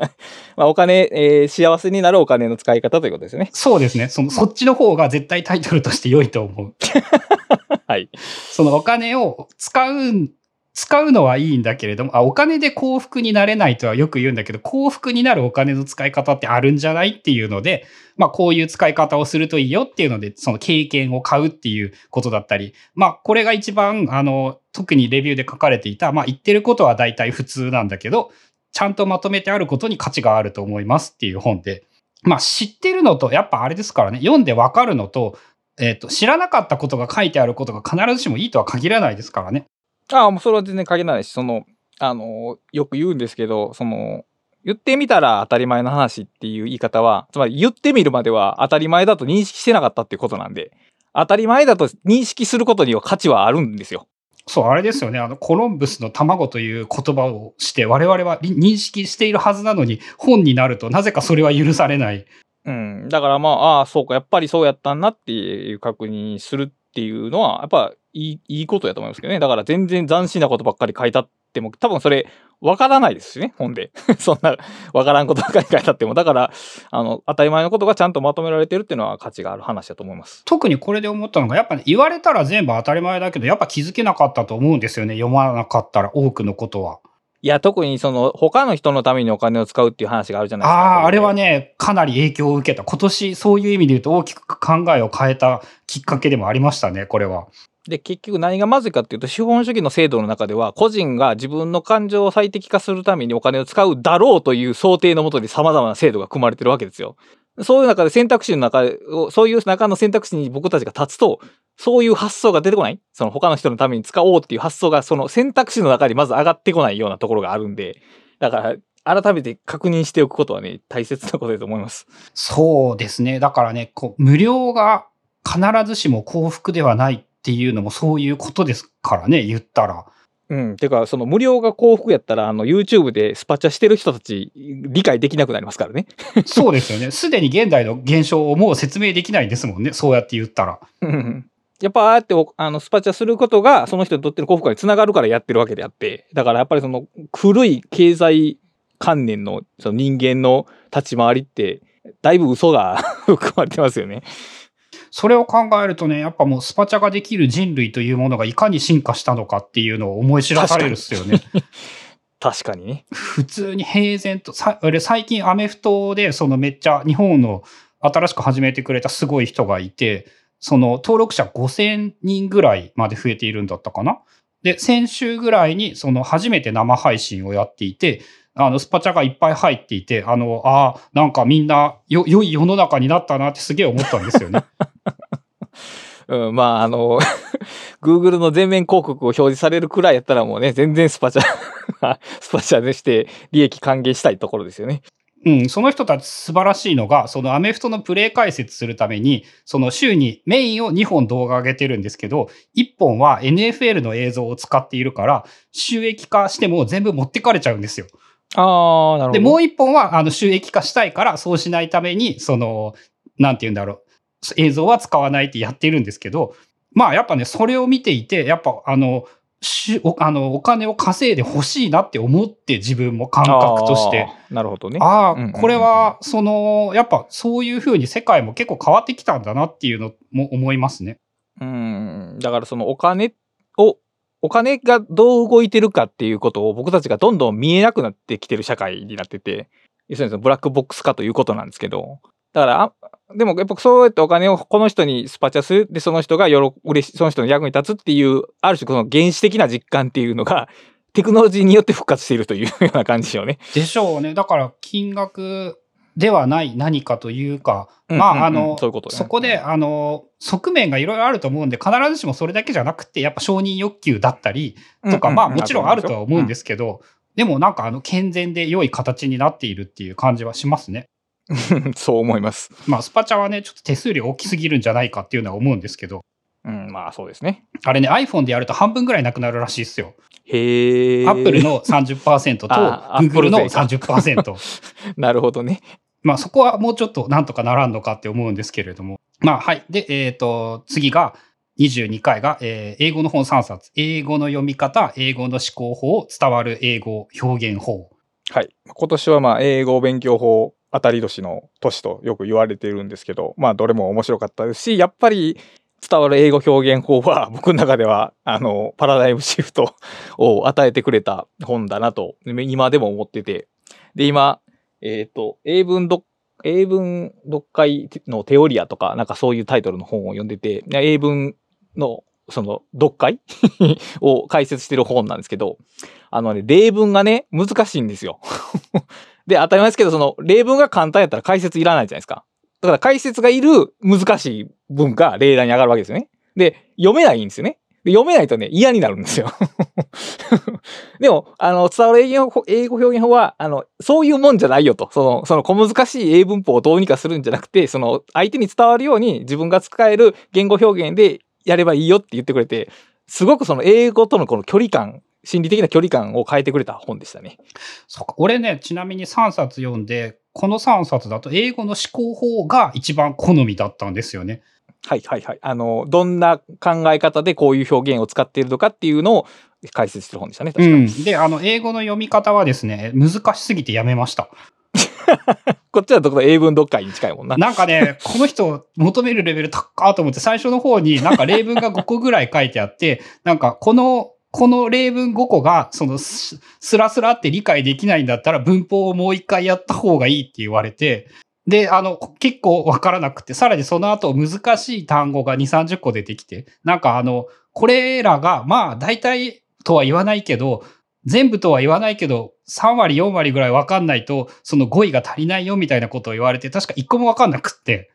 まあ、お金、えー幸せになるお金の使い方ということですね。そうですね。その、そっちの方が絶対タイトルとして良いと思う。はい。そのお金を使う、使うのはいいんだけれども、あ、お金で幸福になれないとはよく言うんだけど、幸福になるお金の使い方ってあるんじゃないっていうので、まあこういう使い方をするといいよっていうので、その経験を買うっていうことだったり、まあこれが一番、あの、特にレビューで書かれていた、まあ言ってることは大体普通なんだけど、ちゃんとまとめてあることに価値があると思いますっていう本で、まあ知ってるのと、やっぱあれですからね、読んでわかるのと、えっ、と、知らなかったことが書いてあることが必ずしもいいとは限らないですからね。ああ、もうそれは全然限らないし、その、あの、よく言うんですけど、その、言ってみたら当たり前の話っていう言い方は、つまり言ってみるまでは当たり前だと認識してなかったっていうことなんで、当たり前だと認識することには価値はあるんですよ。そう、あれですよね。あの、コロンブスの卵という言葉をして、我々はり認識しているはずなのに、本になるとなぜかそれは許されない。うん。だからまあ、ああ、そうか、やっぱりそうやったんなっていう確認するっていうのは、やっぱいい、いいことやと思いますけどね。だから全然斬新なことばっかり書いたっても、多分それ、わからないですしね、本で。そんな、わからんことばっかり書いたっても。だから、あの、当たり前のことがちゃんとまとめられてるっていうのは価値がある話だと思います。特にこれで思ったのが、やっぱね、言われたら全部当たり前だけど、やっぱ気づけなかったと思うんですよね。読まなかったら多くのことは。いや、特にその、他の人のためにお金を使うっていう話があるじゃないですか。ああ、あれはね、かなり影響を受けた。今年、そういう意味で言うと大きく考えを変えたきっかけでもありましたね、これは。で結局何がまずいかっていうと資本主義の制度の中では個人が自分の感情を最適化するためにお金を使うだろうという想定のもとに様々な制度が組まれてるわけですよ。そういう中で選択肢の中をそういう中の選択肢に僕たちが立つとそういう発想が出てこない？その他の人のために使おうっていう発想がその選択肢の中にまず上がってこないようなところがあるんでだから改めて確認しておくことはね大切なことだと思います。そうですね。だからね、こう無料が必ずしも幸福ではないっていうのもそういうことですからね、言ったら。うん、てかその無料が幸福やったらあの YouTube でスパチャしてる人たち理解できなくなりますからね。そうですよね。すでに現代の現象をもう説明できないですもんね。そうやって言ったら。うんやっぱああやっておあのスパチャすることがその人にとっての幸福感につながるからやってるわけであってだからやっぱりその古い経済観念のその人間の立ち回りってだいぶ嘘が 含まれてますよね。それを考えるとね、やっぱもうスパチャができる人類というものがいかに進化したのかっていうのを思い知らされるっすよね。確かにね。普通に平然と、さ俺最近アメフトでそのめっちゃ日本の新しく始めてくれたすごい人がいて、その登録者5000人ぐらいまで増えているんだったかな。で、先週ぐらいにその初めて生配信をやっていて、あの、スパチャがいっぱい入っていて、あの、ああ、なんかみんなよ、良い世の中になったなってすげえ思ったんですよね。うん、まああの Google の全面広告を表示されるくらいやったらもうね全然スパチャ スパチャでして利益還元したいところですよね。うん、その人たち素晴らしいのが、そのアメフトのプレイ解説するために、その週にメインを2本動画上げてるんですけど、1本は NFL の映像を使っているから、収益化しても全部持ってかれちゃうんですよ。ああなるほど。で、もう1本はあの収益化したいから、そうしないために、その、なんて言うんだろう、映像は使わないってやっているんですけど、まあやっぱね、それを見ていて、やっぱあの、しおあのお金を稼いでほしいなって思って自分も感覚として。なるほどね。ああ、うんうんうんこれは、その、やっぱそういうふうに世界も結構変わってきたんだなっていうのも思いますね。うん。だからそのお金を、お金がどう動いてるかっていうことを僕たちがどんどん見えなくなってきてる社会になってて、要するにそのブラックボックス化ということなんですけど、だから、でもやっぱそうやってお金をこの人にスパチャする、で、その人がよろ嬉しい、その人の役に立つっていう、ある種この原始的な実感っていうのが、テクノロジーによって復活しているというような感じでしょうね。でしょうね。だから、金額ではない何かというか、まあ、あの、そういうことねそこで、あの、側面がいろいろあると思うんで、必ずしもそれだけじゃなくて、やっぱ承認欲求だったりとか、まあ、もちろんあるとは思うんですすけど、でもなんか、あの、健全で良い形になっているっていう感じはしますね。うん そう思います。まあ、スパチャはね、ちょっと手数料大きすぎるんじゃないかっていうのは思うんですけど、うん、まあそうですね。あれね、iPhone でやると半分ぐらいなくなるらしいですよ。へえ。Apple の30%とあ Google の Apple 勢か30%。なるほどね。まあそこはもうちょっとなんとかならんのかって思うんですけれども。まあはい。で、えっ、と、次が22回が、えー英語の本3冊。英語の読み方、英語の思考法、伝わる英語表現法。はい。今年はまあ英語勉強法当たり年の年とよく言われているんですけど、まあどれも面白かったですし、やっぱり伝わる英語表現法は 僕の中ではあのパラダイムシフトを与えてくれた本だなと今でも思ってて。で、今、えっ、と、英文読英文読解のテオリアとか、なんかそういうタイトルの本を読んでて、英文のその読解？を解説してる本なんですけど、あのね、例文がね、難しいんですよ。で、当たり前ですけど、その例文が簡単やったら解説いらないじゃないですか。だから解説がいる難しい文が例題に上がるわけですよね。で、読めないんですよね。で読めないとね、嫌になるんですよ。でも、あの、伝わる英語英語表現法は、あの、そういうもんじゃないよと。その、その小難しい英文法をどうにかするんじゃなくて、その、相手に伝わるように自分が使える言語表現でやればいいよって言ってくれて、すごくその英語とのこの距離感、心理的な距離感を変えてくれた本でしたね。そうか俺ね、ちなみに3冊読んで、この3冊だと英語の思考法が一番好みだったんですよね。はいはいはい。あの、どんな考え方でこういう表現を使っているのかっていうのを解説してる本でしたね。確かに。うん。で、あの、英語の読み方はですね、難しすぎてやめました。こっちはどこ英文読解に近いもんな。なんかね、この人求めるレベル高っと思って、最初の方になんか例文が5個ぐらい書いてあって、なんかこの、この例文5個が、そのス、スラスラって理解できないんだったら文法をもう一回やった方がいいって言われて、で、あの、結構わからなくて、さらにその後難しい単語が2、30個出てきて、なんかあの、これらが、まあ大体とは言わないけど、全部とは言わないけど、3割、4割ぐらいわかんないと、その語彙が足りないよみたいなことを言われて、確か1個もわかんなくって、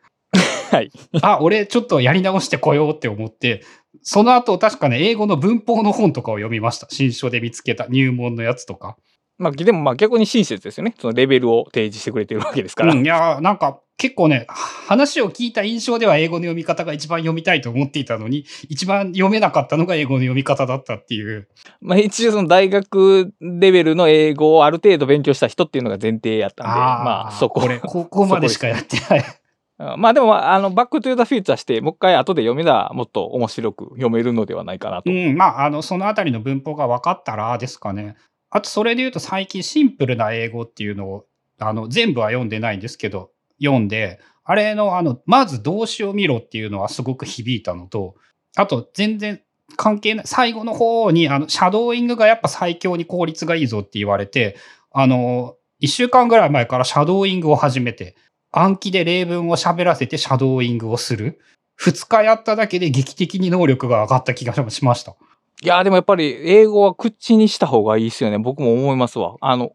はい。あ、俺ちょっとやり直してこようって思って、その後確かね、英語の文法の本とかを読みました。新書で見つけた入門のやつとか。まあ、でもまあ逆に親切ですよね。そのレベルを提示してくれてるわけですから。うん、いやーなんか結構ね、話を聞いた印象では英語の読み方が一番読みたいと思っていたのに、一番読めなかったのが英語の読み方だったっていう。まあ一応その大学レベルの英語をある程度勉強した人っていうのが前提やったんで、まあそこ。これ、高校までしかやってない。あまあでも、あの、バックトゥーザフューチャーして、もう一回後で読めたらもっと面白く読めるのではないかなと。うん、まあ、あの、そのあたりの文法が分かったらですかね。あと、それで言うと最近シンプルな英語っていうのを、あの、全部は読んでないんですけど、読んで、あれの、あの、まず動詞を見ろっていうのはすごく響いたのと、あと、全然関係ない、最後の方に、あの、シャドーイングがやっぱ最強に効率がいいぞって言われて、あの、一週間ぐらい前からシャドーイングを始めて、暗記で例文を喋らせてシャドーイングをする。二日やっただけで劇的に能力が上がった気がしました。いやーでもやっぱり英語は口にした方がいいですよね。僕も思いますわ。あの、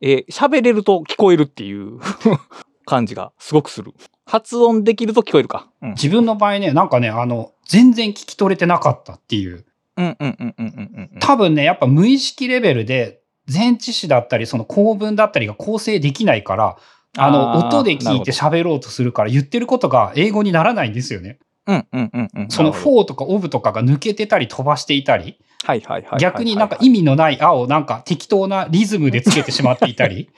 えー喋れると聞こえるっていう 感じがすごくする。発音できると聞こえるか。うん。自分の場合ね、なんかね、あの、全然聞き取れてなかったっていう。うんうんうんうんうんうん。多分ね、やっぱ無意識レベルで、前置詞だったり、その構文だったりが構成できないから、あの、音で聞いて喋ろうとするから、言ってることが英語にならないんですよね。そのフォーとかオブとかが抜けてたり飛ばしていたり、はいはいはいはいはい。逆になんか意味のない青をなんか適当なリズムでつけてしまっていたり、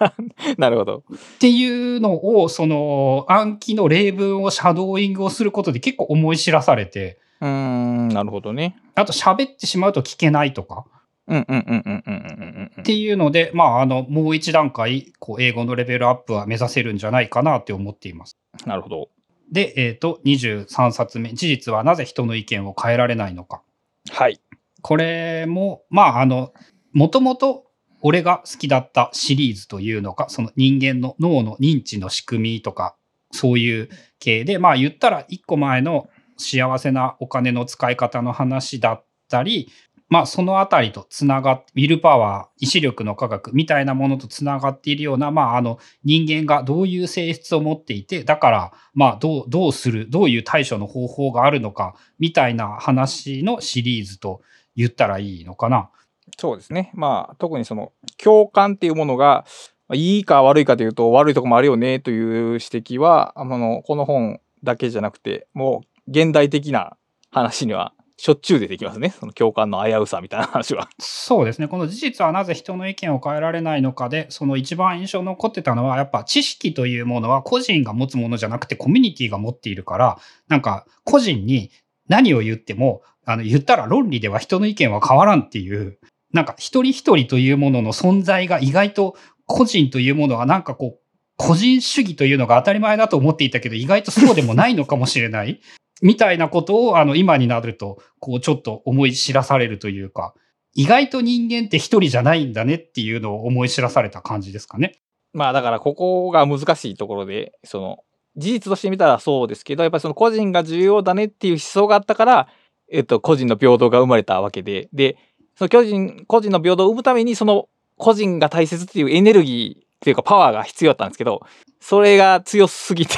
なるほど。っていうのを、その暗記の例文をシャドーイングをすることで結構思い知らされて、うーん、なるほどね。あと喋ってしまうと聞けないとか。うんうんうんうんうんうんうんっていうので、まあ、あの、もう一段階、こう、英語のレベルアップは目指せるんじゃないかなって思っています。なるほど。で、えっ、と、23冊目。事実はなぜ人の意見を変えられないのか。はい。これも、まあ、あの、もともと俺が好きだったシリーズというのか、その人間の脳の認知の仕組みとか、そういう系で、まあ言ったら一個前の幸せなお金の使い方の話だったり、まあそのあたりとつながっ、ウィルパワー、意志力の科学みたいなものとつながっているような、まああの人間がどういう性質を持っていて、だからまあどう、どうする、どういう対処の方法があるのか、みたいな話のシリーズと言ったらいいのかな。そうですね。まあ、特にその共感っていうものが、いいか悪いかというと悪いとこもあるよねという指摘は、あの、この本だけじゃなくて、もう現代的な話にはしょっちゅう出てきますね。その共感の危うさみたいな話は。そうですね。この事実はなぜ人の意見を変えられないのかで、その一番印象残ってたのは、やっぱ知識というものは個人が持つものじゃなくてコミュニティが持っているから、なんか個人に何を言っても、あの言ったら論理では人の意見は変わらんっていう、なんか一人一人というものの存在が意外と個人というものはなんかこう、個人主義というのが当たり前だと思っていたけど、意外とそうでもないのかもしれない。みたいなことを、あの、今になると、こう、ちょっと思い知らされるというか、意外と人間って一人じゃないんだねっていうのを思い知らされた感じですかね。まあだからここが難しいところで、その事実として見たらそうですけど、やっぱりその個人が重要だねっていう思想があったから、えっと、個人の平等が生まれたわけで、で、その個人、個人の平等を生むために、その個人が大切っていうエネルギーっていうかパワーが必要だったんですけど、それが強すぎて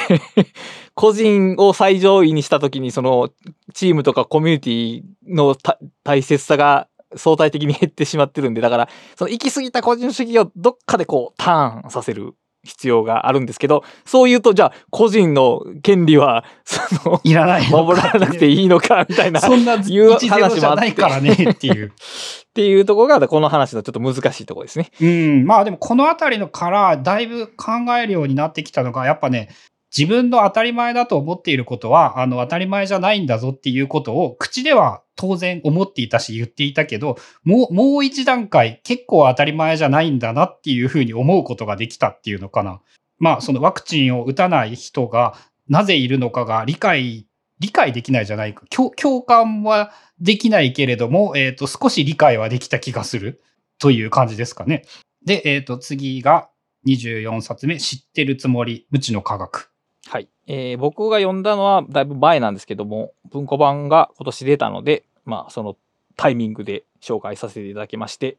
個人を最上位にした時に、そのチームとかコミュニティの大切さが相対的に減ってしまってるんで、だから、その行き過ぎた個人主義をどっかでこうターンさせる。必要があるんですけど、そう言うと、じゃあ個人の権利は、その、いらないの守らなくていいのか、みたいな。そんないう1ゼロじゃないからねっていう。っていうところが、この話のちょっと難しいところですね。うん、まあでもこのあたりのからだいぶ考えるようになってきたのが、やっぱね、自分の当たり前だと思っていることは、あの当たり前じゃないんだぞっていうことを、口では当然思っていたし言っていたけど、もう、もう一段階結構当たり前じゃないんだなっていうふうに思うことができたっていうのかな。まあそのワクチンを打たない人がなぜいるのかが理解、理解できないじゃないか。共共感はできないけれども、えっ、と、少し理解はできた気がするという感じですかね。で、えっ、と、次が24冊目、知ってるつもり、無知の科学。はい。えー僕が読んだのはだいぶ前なんですけども、文庫版が今年出たので、まあ、そのタイミングで紹介させていただきまして、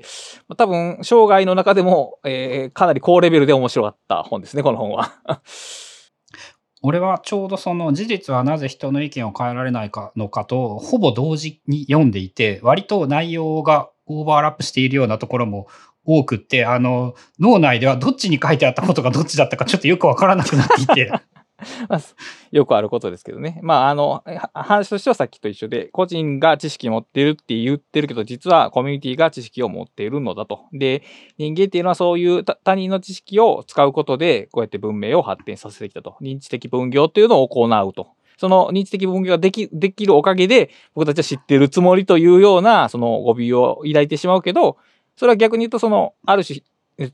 まあ多分、生涯の中でも、えーかなり高レベルで面白かった本ですね、この本は。俺はちょうどその事実はなぜ人の意見を変えられないかのかと、ほぼ同時に読んでいて、割と内容がオーバーラップしているようなところも多くって、あの、脳内ではどっちに書いてあったことがどっちだったかちょっとよくわからなくなっていて。まあよくあることですけどね。まあ、あの、話としてはさっきと一緒で、個人が知識持ってるって言ってるけど、実はコミュニティが知識を持っているのだと。で、人間っていうのはそういう他人の知識を使うことで、こうやって文明を発展させてきたと。認知的分業っていうのを行うと。その認知的分業ができできるおかげで、僕たちは知ってるつもりというような、その語尾を抱いてしまうけど、それは逆に言うと、その、ある種、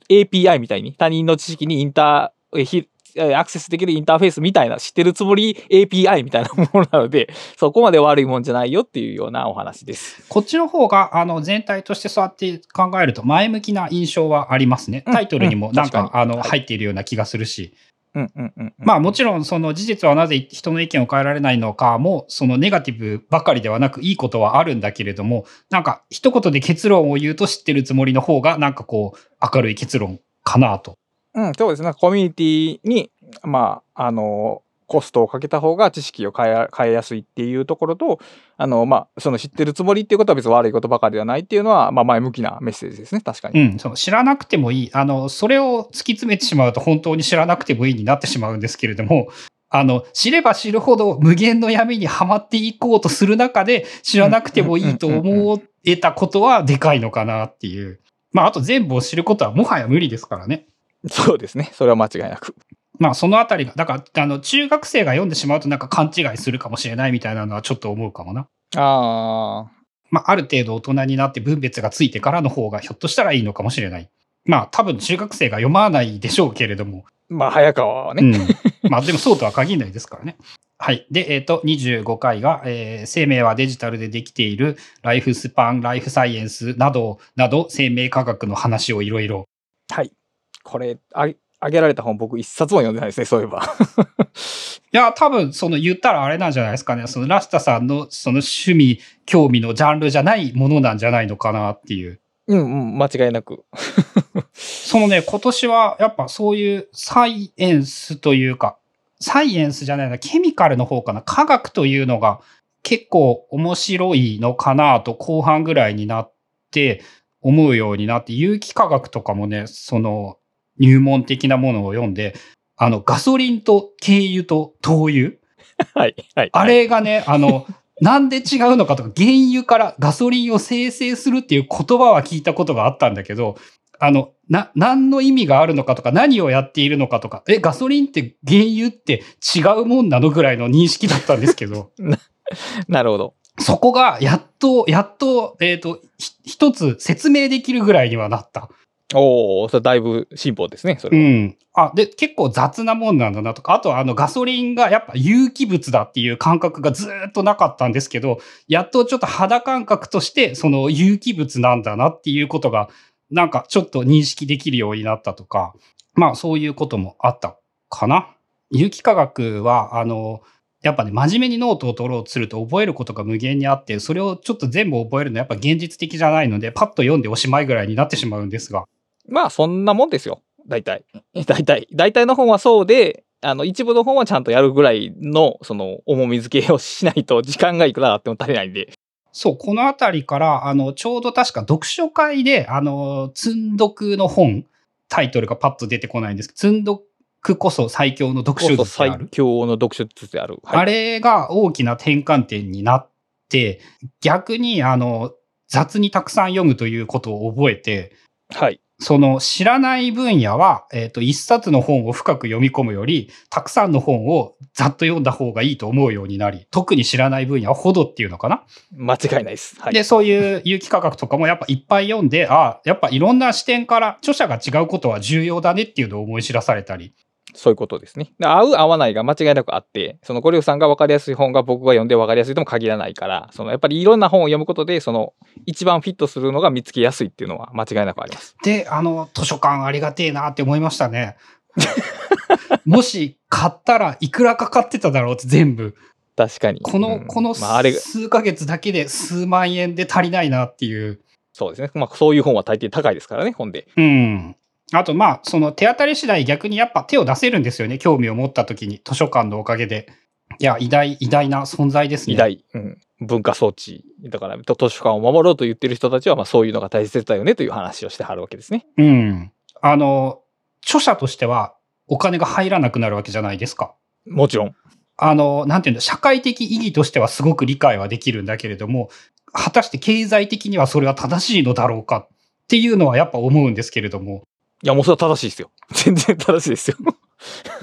API みたいに他人の知識にインター、アクセスできるインターフェースみたいな、知ってるつもり？API みたいなものなので、そこまで悪いもんじゃないよっていうようなお話です。こっちの方が、あの、全体としてそうやって考えると前向きな印象はありますね。うんタイトルにもなんか、うん確かにあの、はい入っているような気がするし。うんうんうん、うん。まあもちろんその事実はなぜ人の意見を変えられないのかも、そのネガティブばかりではなくいいことはあるんだけれども、なんか一言で結論を言うと知ってるつもりの方がなんかこう明るい結論かなと。うん、そうですね。コミュニティに、まあ、あの、コストをかけた方が知識を変え変えやすいっていうところと、あの、まあ、その知ってるつもりっていうことは別に悪いことばかりではないっていうのは、まあ、前向きなメッセージですね。確かに。うん、そう知らなくてもいい。あの、それを突き詰めてしまうと本当に知らなくてもいいになってしまうんですけれども、あの、知れば知るほど無限の闇にはまっていこうとする中で知らなくてもいいと思えたことはでかいのかなっていう。まあ、あと全部を知ることはもはや無理ですからね。そうですね。それは間違いなく。まあそのあたりが、だから、あの、中学生が読んでしまうとなんか勘違いするかもしれないみたいなのはちょっと思うかもな。ああ。まあある程度大人になって分別がついてからの方がひょっとしたらいいのかもしれない。まあ多分中学生が読まないでしょうけれども。まあ、早川はね。うん。まあでもそうとは限らないですからね。はい。で、えっ、と、25回が、えー生命はデジタルでできている、ライフスパン、ライフサイエンスなど、など、生命科学の話をいろいろ。はい。これ、ああげられた本僕一冊も読んでないですね、そういえば。いや、多分、その言ったらあれなんじゃないですかね。そのラスタさんのその趣味、興味のジャンルじゃないものなんじゃないのかなっていう。うんうん、間違いなく。そのね、今年はやっぱそういうサイエンスというか、サイエンスじゃないな、ケミカルの方かな、科学というのが結構面白いのかなと後半ぐらいになって思うようになって、有機化学とかもね、その入門的なものを読んで、あのガソリンと軽油と灯油？はい、はい。あれがね、あの、なんで違うのかとか、原油からガソリンを生成するっていう言葉は聞いたことがあったんだけど、あの、な、何の意味があるのかとか、何をやっているのかとか、え、ガソリンって原油って違うもんなのぐらいの認識だったんですけど、なるほど。そこがやっと、やっと、えっ、と、ひ一つ説明できるぐらいにはなった。おお、それだいぶ進歩ですね、それは。うん。あ、で、結構雑なもんなんだなとか、あとはあのガソリンがやっぱ有機物だっていう感覚がずっとなかったんですけど、やっとちょっと肌感覚としてその有機物なんだなっていうことが、なんかちょっと認識できるようになったとか、まあそういうこともあったかな。有機化学は、あの、やっぱね、真面目にノートを取ろうとすると覚えることが無限にあって、それをちょっと全部覚えるのはやっぱ現実的じゃないので、パッと読んでおしまいぐらいになってしまうんですが。まあ、そんなもんですよ。大体。大体。大体の本はそうで、あの、一部の本はちゃんとやるぐらいの、その、重み付けをしないと、時間がいくらあっても足りないんで。そう、このあたりから、あの、ちょうど確か読書会で、あの、積んどくの本、タイトルがパッと出てこないんですけど、積んどくこそ最強の読書術である？強の読書術である。はいあれが大きな転換点になって、逆に、あの、雑にたくさん読むということを覚えて、はい。その知らない分野は、えっ、と、一冊の本を深く読み込むより、たくさんの本をざっと読んだ方がいいと思うようになり、特に知らない分野はほどっていうのかな。間違いないです。はい。で、そういう有機化学とかもやっぱいっぱい読んで、ああ、やっぱいろんな視点から著者が違うことは重要だねっていうのを思い知らされたり。そういうことですね。で合う合わないが間違いなくあって、そのゴリフさんが分かりやすい本が僕が読んで分かりやすいとも限らないから、そのやっぱりいろんな本を読むことで、その一番フィットするのが見つけやすいっていうのは間違いなくあります。で、あの、図書館ありがてえなって思いましたね。もし買ったらいくらかかってただろうって全部。確かに。この、うんこのまあ、あれ、数ヶ月だけで数万円で足りないなっていう。そうですね。まあ、そういう本は大抵高いですからね、本で。うん。あと、まあ、その手当たり次第逆にやっぱ手を出せるんですよね。興味を持った時に図書館のおかげで。いや、偉大、偉大な存在ですね。偉大、うん、文化装置。だから、と図書館を守ろうと言ってる人たちは、まあ、そういうのが大切だよねという話をしてはるわけですね。うん。あの、著者としてはお金が入らなくなるわけじゃないですか。もちろん。あの、なんていうんだ、社会的意義としてはすごく理解はできるんだけれども、果たして経済的にはそれは正しいのだろうかっていうのはやっぱ思うんですけれども。いや、もうそれは正しいですよ。全然正しいですよ。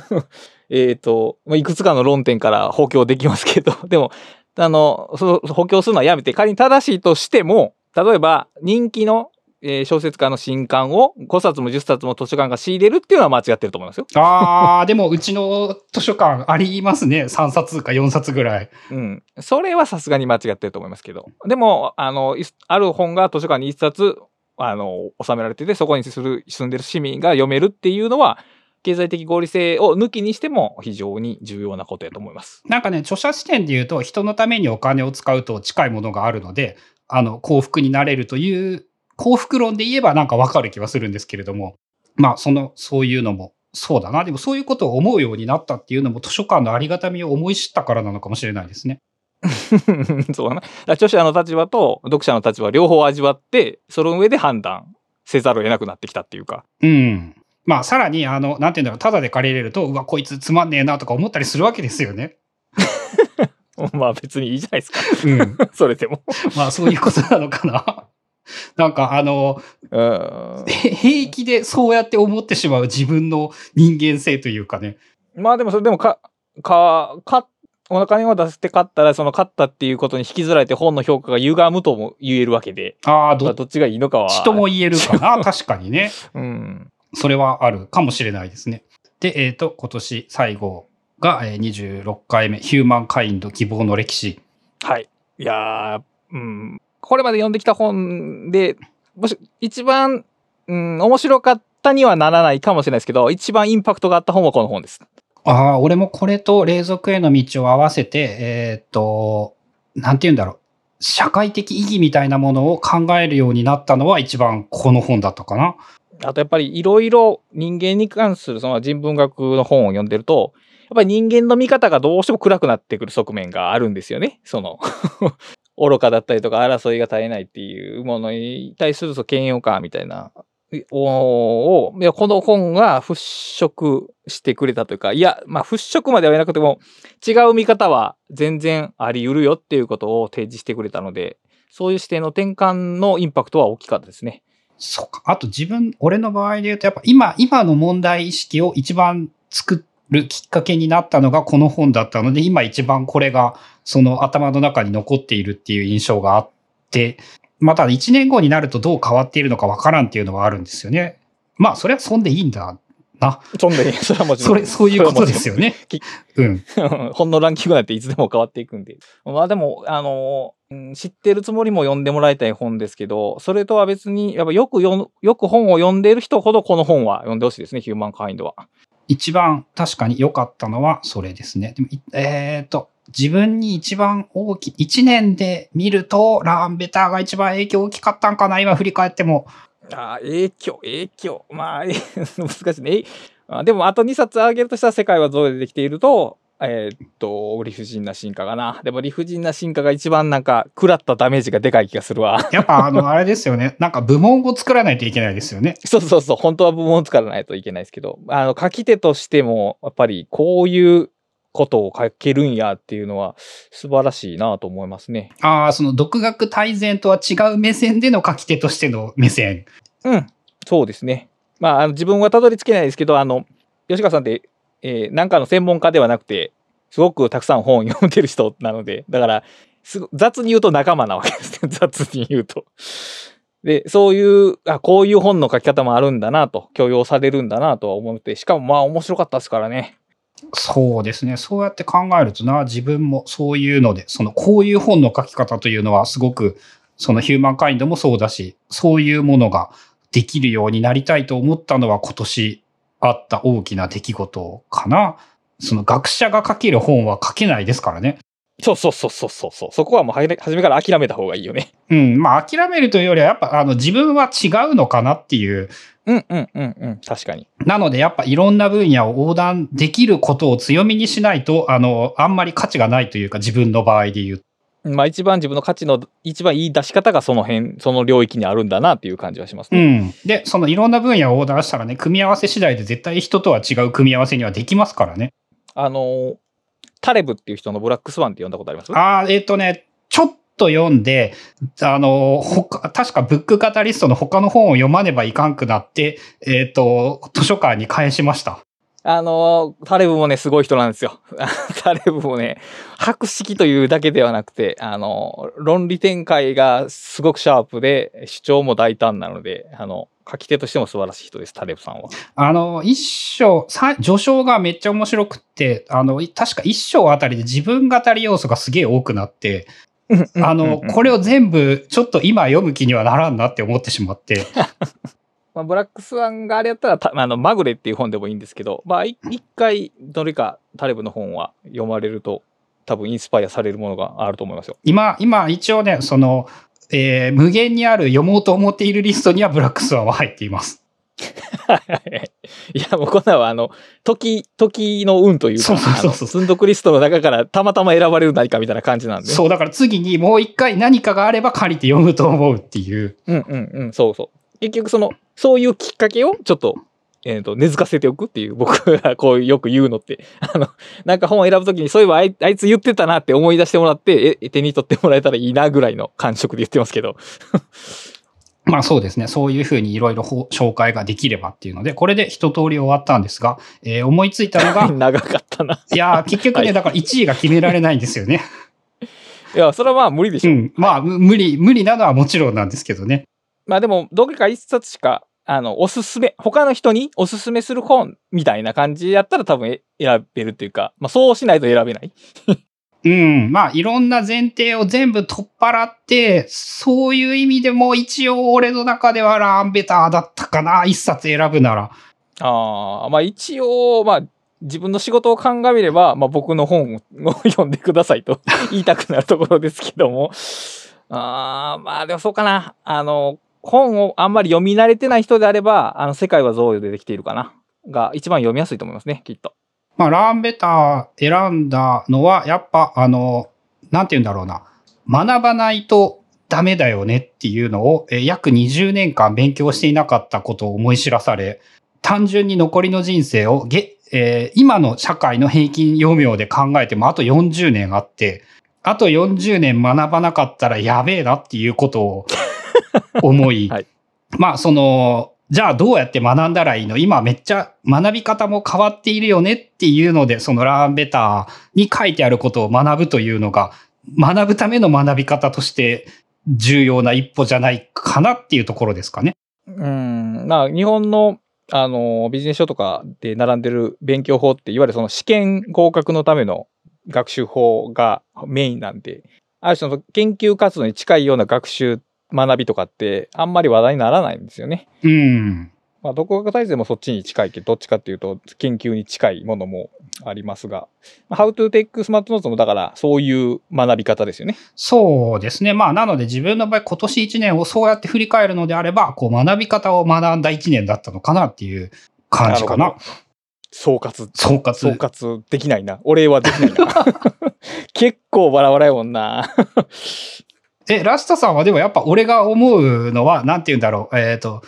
えっと、まあいくつかの論点から補強できますけど、でも、あの、その補強するのはやめて、仮に正しいとしても、例えば人気の、えー小説家の新刊を5冊も10冊も図書館が仕入れるっていうのは間違ってると思いますよ。あー、でもうちの図書館ありますね。3冊か4冊ぐらい。うん。それはさすがに間違ってると思いますけど。でも、あの、いある本が図書館に1冊、あの、収められてて、そこにする住んでる市民が読めるっていうのは、経済的合理性を抜きにしても非常に重要なことやと思います。なんかね、著者視点で言うと、人のためにお金を使うと近いものがあるので、あの、幸福になれるという、幸福論で言えばなんかわかる気はするんですけれども、まあ、その、そういうのも、そうだな。でもそういうことを思うようになったっていうのも図書館のありがたみを思い知ったからなのかもしれないですね。そうだな。著者の立場と読者の立場両方味わって、その上で判断せざるを得なくなってきたっていうか。うん。まあ、さらに、あの、なんていうんだろう、ただで借りれると、うわ、こいつつまんねえなとか思ったりするわけですよね。まあ別にいいじゃないですか。うん。それでも。まあ、そういうことなのかな。なんかあの、平気でそうやって思ってしまう自分の人間性というかね。まあでもそれでもか、か、か、お金を出して買ったら、その買ったっていうことに引きずられて本の評価が歪むとも言えるわけで、ああ、どっちがいいのかは。とも言えるかな。確かにね。うん。それはあるかもしれないですね。で、えっ、と、今年最後が、えー26回目、ヒューマンカインド希望の歴史。はい。いやー、うん。これまで読んできた本で、もし、一番、うん、面白かったにはならないかもしれないですけど、一番インパクトがあった本はこの本です。ああ、俺もこれと霊俗への道を合わせて、えっ、と、なんて言うんだろう。社会的意義みたいなものを考えるようになったのは一番この本だったかな。あとやっぱりいろいろ人間に関するその人文学の本を読んでると、やっぱり人間の見方がどうしても暗くなってくる側面があるんですよね。その 愚かだったりとか争いが絶えないっていうものに対するその嫌悪感みたいなを、いやこの本が払拭してくれたというか、いや、まあ払拭までは言えなくても、違う見方は全然あり得るよっていうことを提示してくれたので、そういう視点の転換のインパクトは大きかったですね。そうか。あと自分、俺の場合で言うと、やっぱ今、今の問題意識を一番作るきっかけになったのがこの本だったので、今一番これがその頭の中に残っているっていう印象があって、また1年後になるとどう変わっているのかわからんっていうのはあるんですよね。まあ、それはそんでいいんだな。そんで、それはもちろん。それ、そういうことですよねき。うん。本のランキングなんていつでも変わっていくんで。まあでも、あの、うん知ってるつもりも読んでもらいたい本ですけど、それとは別に、やっぱよく読む、よく本を読んでいる人ほどこの本は読んでほしいですね、ヒューマンカインドは。一番確かに良かったのはそれですね。でもいえっ、と、自分に一番大きい、一年で見ると、ラーンベターが一番影響大きかったんかな今振り返っても。あー影響、影響。まあ、え 難しいね。でも、あと2冊あげるとしたら、世界はどうでできていると、えーっと、理不尽な進化かな。でも、理不尽な進化が一番なんか、食らったダメージがでかい気がするわ。やっぱあの、あれですよね。なんか部門を作らないといけないですよね。そうそうそう、本当は部門を作らないといけないですけど、あの、書き手としても、やっぱりこういうことを書けるんやっていうのは素晴らしいなと思いますね。ああ、その独学大全とは違う目線での書き手としての目線。うん、そうですね。まあ、あの自分はたどり着けないですけど、あの、吉川さんって、えーなんかの専門家ではなくて、すごくたくさん本を読んでる人なので、だから、すご雑に言うと仲間なわけですね。雑に言うと。で、そういう、あ、こういう本の書き方もあるんだなと、許容されるんだなとは思って、しかもまあ面白かったですからね。そうですね。そうやって考えるとな、自分もそういうので、その、こういう本の書き方というのはすごく、そのヒューマンカインドもそうだし、そういうものができるようになりたいと思ったのは今年あった大きな出来事かな。その学者が書ける本は書けないですからね。そうそうそうそうそうそう。そこはもう初めから諦めた方がいいよね。うん。まあ諦めるというよりはやっぱあの自分は違うのかなっていう。うんうんうんうん。確かに。なのでやっぱいろんな分野を横断できることを強みにしないと、あの、あんまり価値がないというか自分の場合で言うまあ一番自分の価値の一番いい出し方がその辺、その領域にあるんだなっていう感じはしますうね。ん。で、そのいろんな分野をオーダーしたらね、組み合わせ次第で絶対人とは違う組み合わせにはできますからね。あのータレブっていう人のブラックスワンって読んだことあります？ああ、えっ、とね、ちょっと読んで、あの、他、確かブックカタリストの他の本を読まねばいかんくなって、えっ、と、図書館に返しました。あのータレブもね、すごい人なんですよ。タレブもね、博識というだけではなくて、あのー論理展開がすごくシャープで、主張も大胆なので、あの、書き手としても素晴らしい人です、タレブさんは。あの、一章、さ序章がめっちゃ面白くって、あの、確か一章あたりで自分語り要素がすげえ多くなって、あの、これを全部ちょっと今読む気にはならんなって思ってしまって、まあ、ブラックスワンがあれやったらたあのマグレっていう本でもいいんですけど、まあ、い一回どれかタレブの本は読まれると多分インスパイアされるものがあると思いますよ。今、今一応ね、その、えー無限にある読もうと思っているリストにはブラックスワンは入っています。いやもうこんなんはあの時時の運というかそうそうそうそうあの積んどくリストの中からたまたま選ばれる何かみたいな感じなんで。そう、だから次にもう一回何かがあれば借りて読むと思うっていう。うんうんうんそうそう。結局そのそういうきっかけをちょっと。えー、と根付かせておくっていう僕がこうよく言うのって あのなんか本を選ぶときにそういえばあいあいつ言ってたなって思い出してもらってえ手に取ってもらえたらいいなぐらいの感触で言ってますけど まあそうですね。そういうふうにいろいろ紹介ができればっていうので、これで一通り終わったんですが、えー思いついたのが、長かったな。いやー、結局ね、はいだから1位が決められないんですよね。いや、それはまあ無理でしょ。うん。まあ、む無理、無理なのはもちろんなんですけどね。まあでも、どれか一冊しか、あの、おすすめ、他の人におすすめする本みたいな感じやったら多分え選べるっていうか、まあそうしないと選べない。うん。まあ、いろんな前提を全部取っ払って、そういう意味でも一応俺の中ではラーンベターだったかな。一冊選ぶなら。ああ、まあ一応、まあ自分の仕事を鑑みれば、まあ僕の本を読んでくださいと 言いたくなるところですけども。ああ、まあでもそうかな。あの、本をあんまり読み慣れてない人であれば、あの、世界は贈与でできているかな。が一番読みやすいと思いますね、きっと。まあ、ラーンベター選んだのは、やっぱ、あの、なんて言うんだろうな。学ばないとダメだよねっていうのを、えー約20年間勉強していなかったことを思い知らされ、単純に残りの人生をげ、えー今の社会の平均余命で考えてもあと40年あって、あと40年学ばなかったらやべえなっていうことを思い、はいまあその、じゃあどうやって学んだらいいの今めっちゃ学び方も変わっているよねっていうので、そのラーンベターに書いてあることを学ぶというのが、学ぶための学び方として重要な一歩じゃないかなっていうところですかね。うん、まあ日本のあのビジネス書とかで並んでる勉強法っていわゆるその試験合格のための学習法がメインなんである種の研究活動に近いような学習学びとかってあんまり話題にならないんですよね。うん。まあ、独学大全もそっちに近いけどどっちかっていうと研究に近いものもありますが「How to Take Smart Notes」もだからそういう学び方ですよね。そうですね。まあ、なので自分の場合今年1年をそうやって振り返るのであれば、こう学び方を学んだ1年だったのかなっていう感じかななる。総括総括。総括できないな。俺はできないな。結構バラバラやもんな。え、ラスタさんはでもやっぱ俺が思うのは、なんて言うんだろう。えっ、と、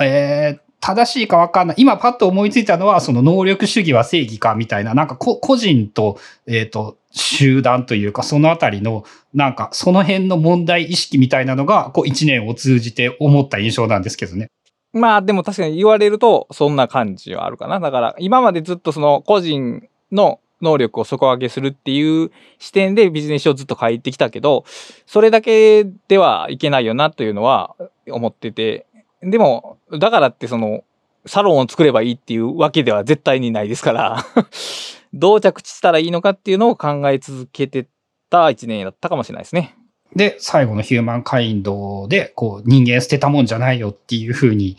えー正しいかわかんない。今パッと思いついたのは、その能力主義は正義かみたいな、なんか個人と、えっ、と、集団というか、そのあたりの、なんかその辺の問題意識みたいなのが、こう一年を通じて思った印象なんですけどね。まあでも確かに言われるとそんな感じはあるかな。だから今までずっとその個人の能力を底上げするっていう視点でビジネス書をずっと書いてきたけど、それだけではいけないよなというのは思ってて、でもだからってそのサロンを作ればいいっていうわけでは絶対にないですから、どう着地したらいいのかっていうのを考え続けてた一年だったかもしれないですね。で、最後のヒューマンカインドで、こう、人間捨てたもんじゃないよっていうふうに、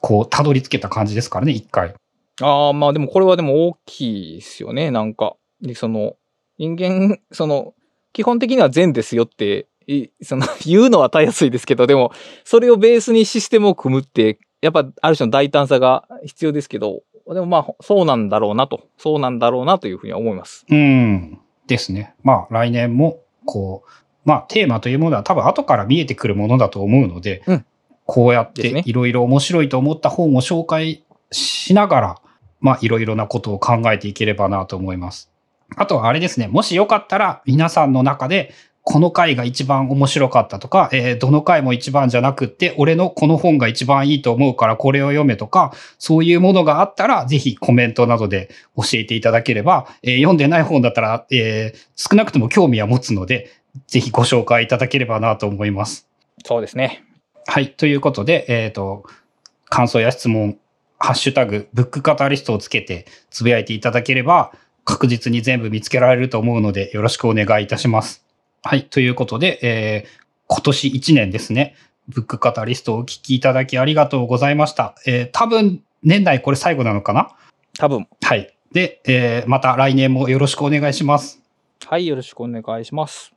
こう、たどり着けた感じですからね、一回。ああ、まあでもこれはでも大きいですよね、なんか。で、その、人間、その、基本的には善ですよって、いその、言うのはたやすいですけど、でも、それをベースにシステムを組むって、やっぱある種の大胆さが必要ですけど、でもまあ、そうなんだろうなと、そうなんだろうなというふうには思います。うん。ですね。まあ、来年も、こう、まあ、テーマというものは多分後から見えてくるものだと思うので、うんこうやっていろいろ面白いと思った本を紹介しながら、まあ、いろいろなことを考えていければなと思います。あとはあれですね、もしよかったら皆さんの中で、この回が一番面白かったとか、えーどの回も一番じゃなくって、俺のこの本が一番いいと思うからこれを読めとか、そういうものがあったら、ぜひコメントなどで教えていただければ、えー読んでない本だったら、えー少なくとも興味は持つので、ぜひご紹介いただければなと思います。そうですね。はい。ということで、えっ、と、感想や質問、ハッシュタグ、ブックカタリストをつけてつぶやいていただければ、確実に全部見つけられると思うので、よろしくお願いいたします。はい。ということで、えー今年1年ですね、ブックカタリストをお聞きいただきありがとうございました。えー多分、年内これ最後なのかな？多分。はい。で、えーまた来年もよろしくお願いします。はい、よろしくお願いします。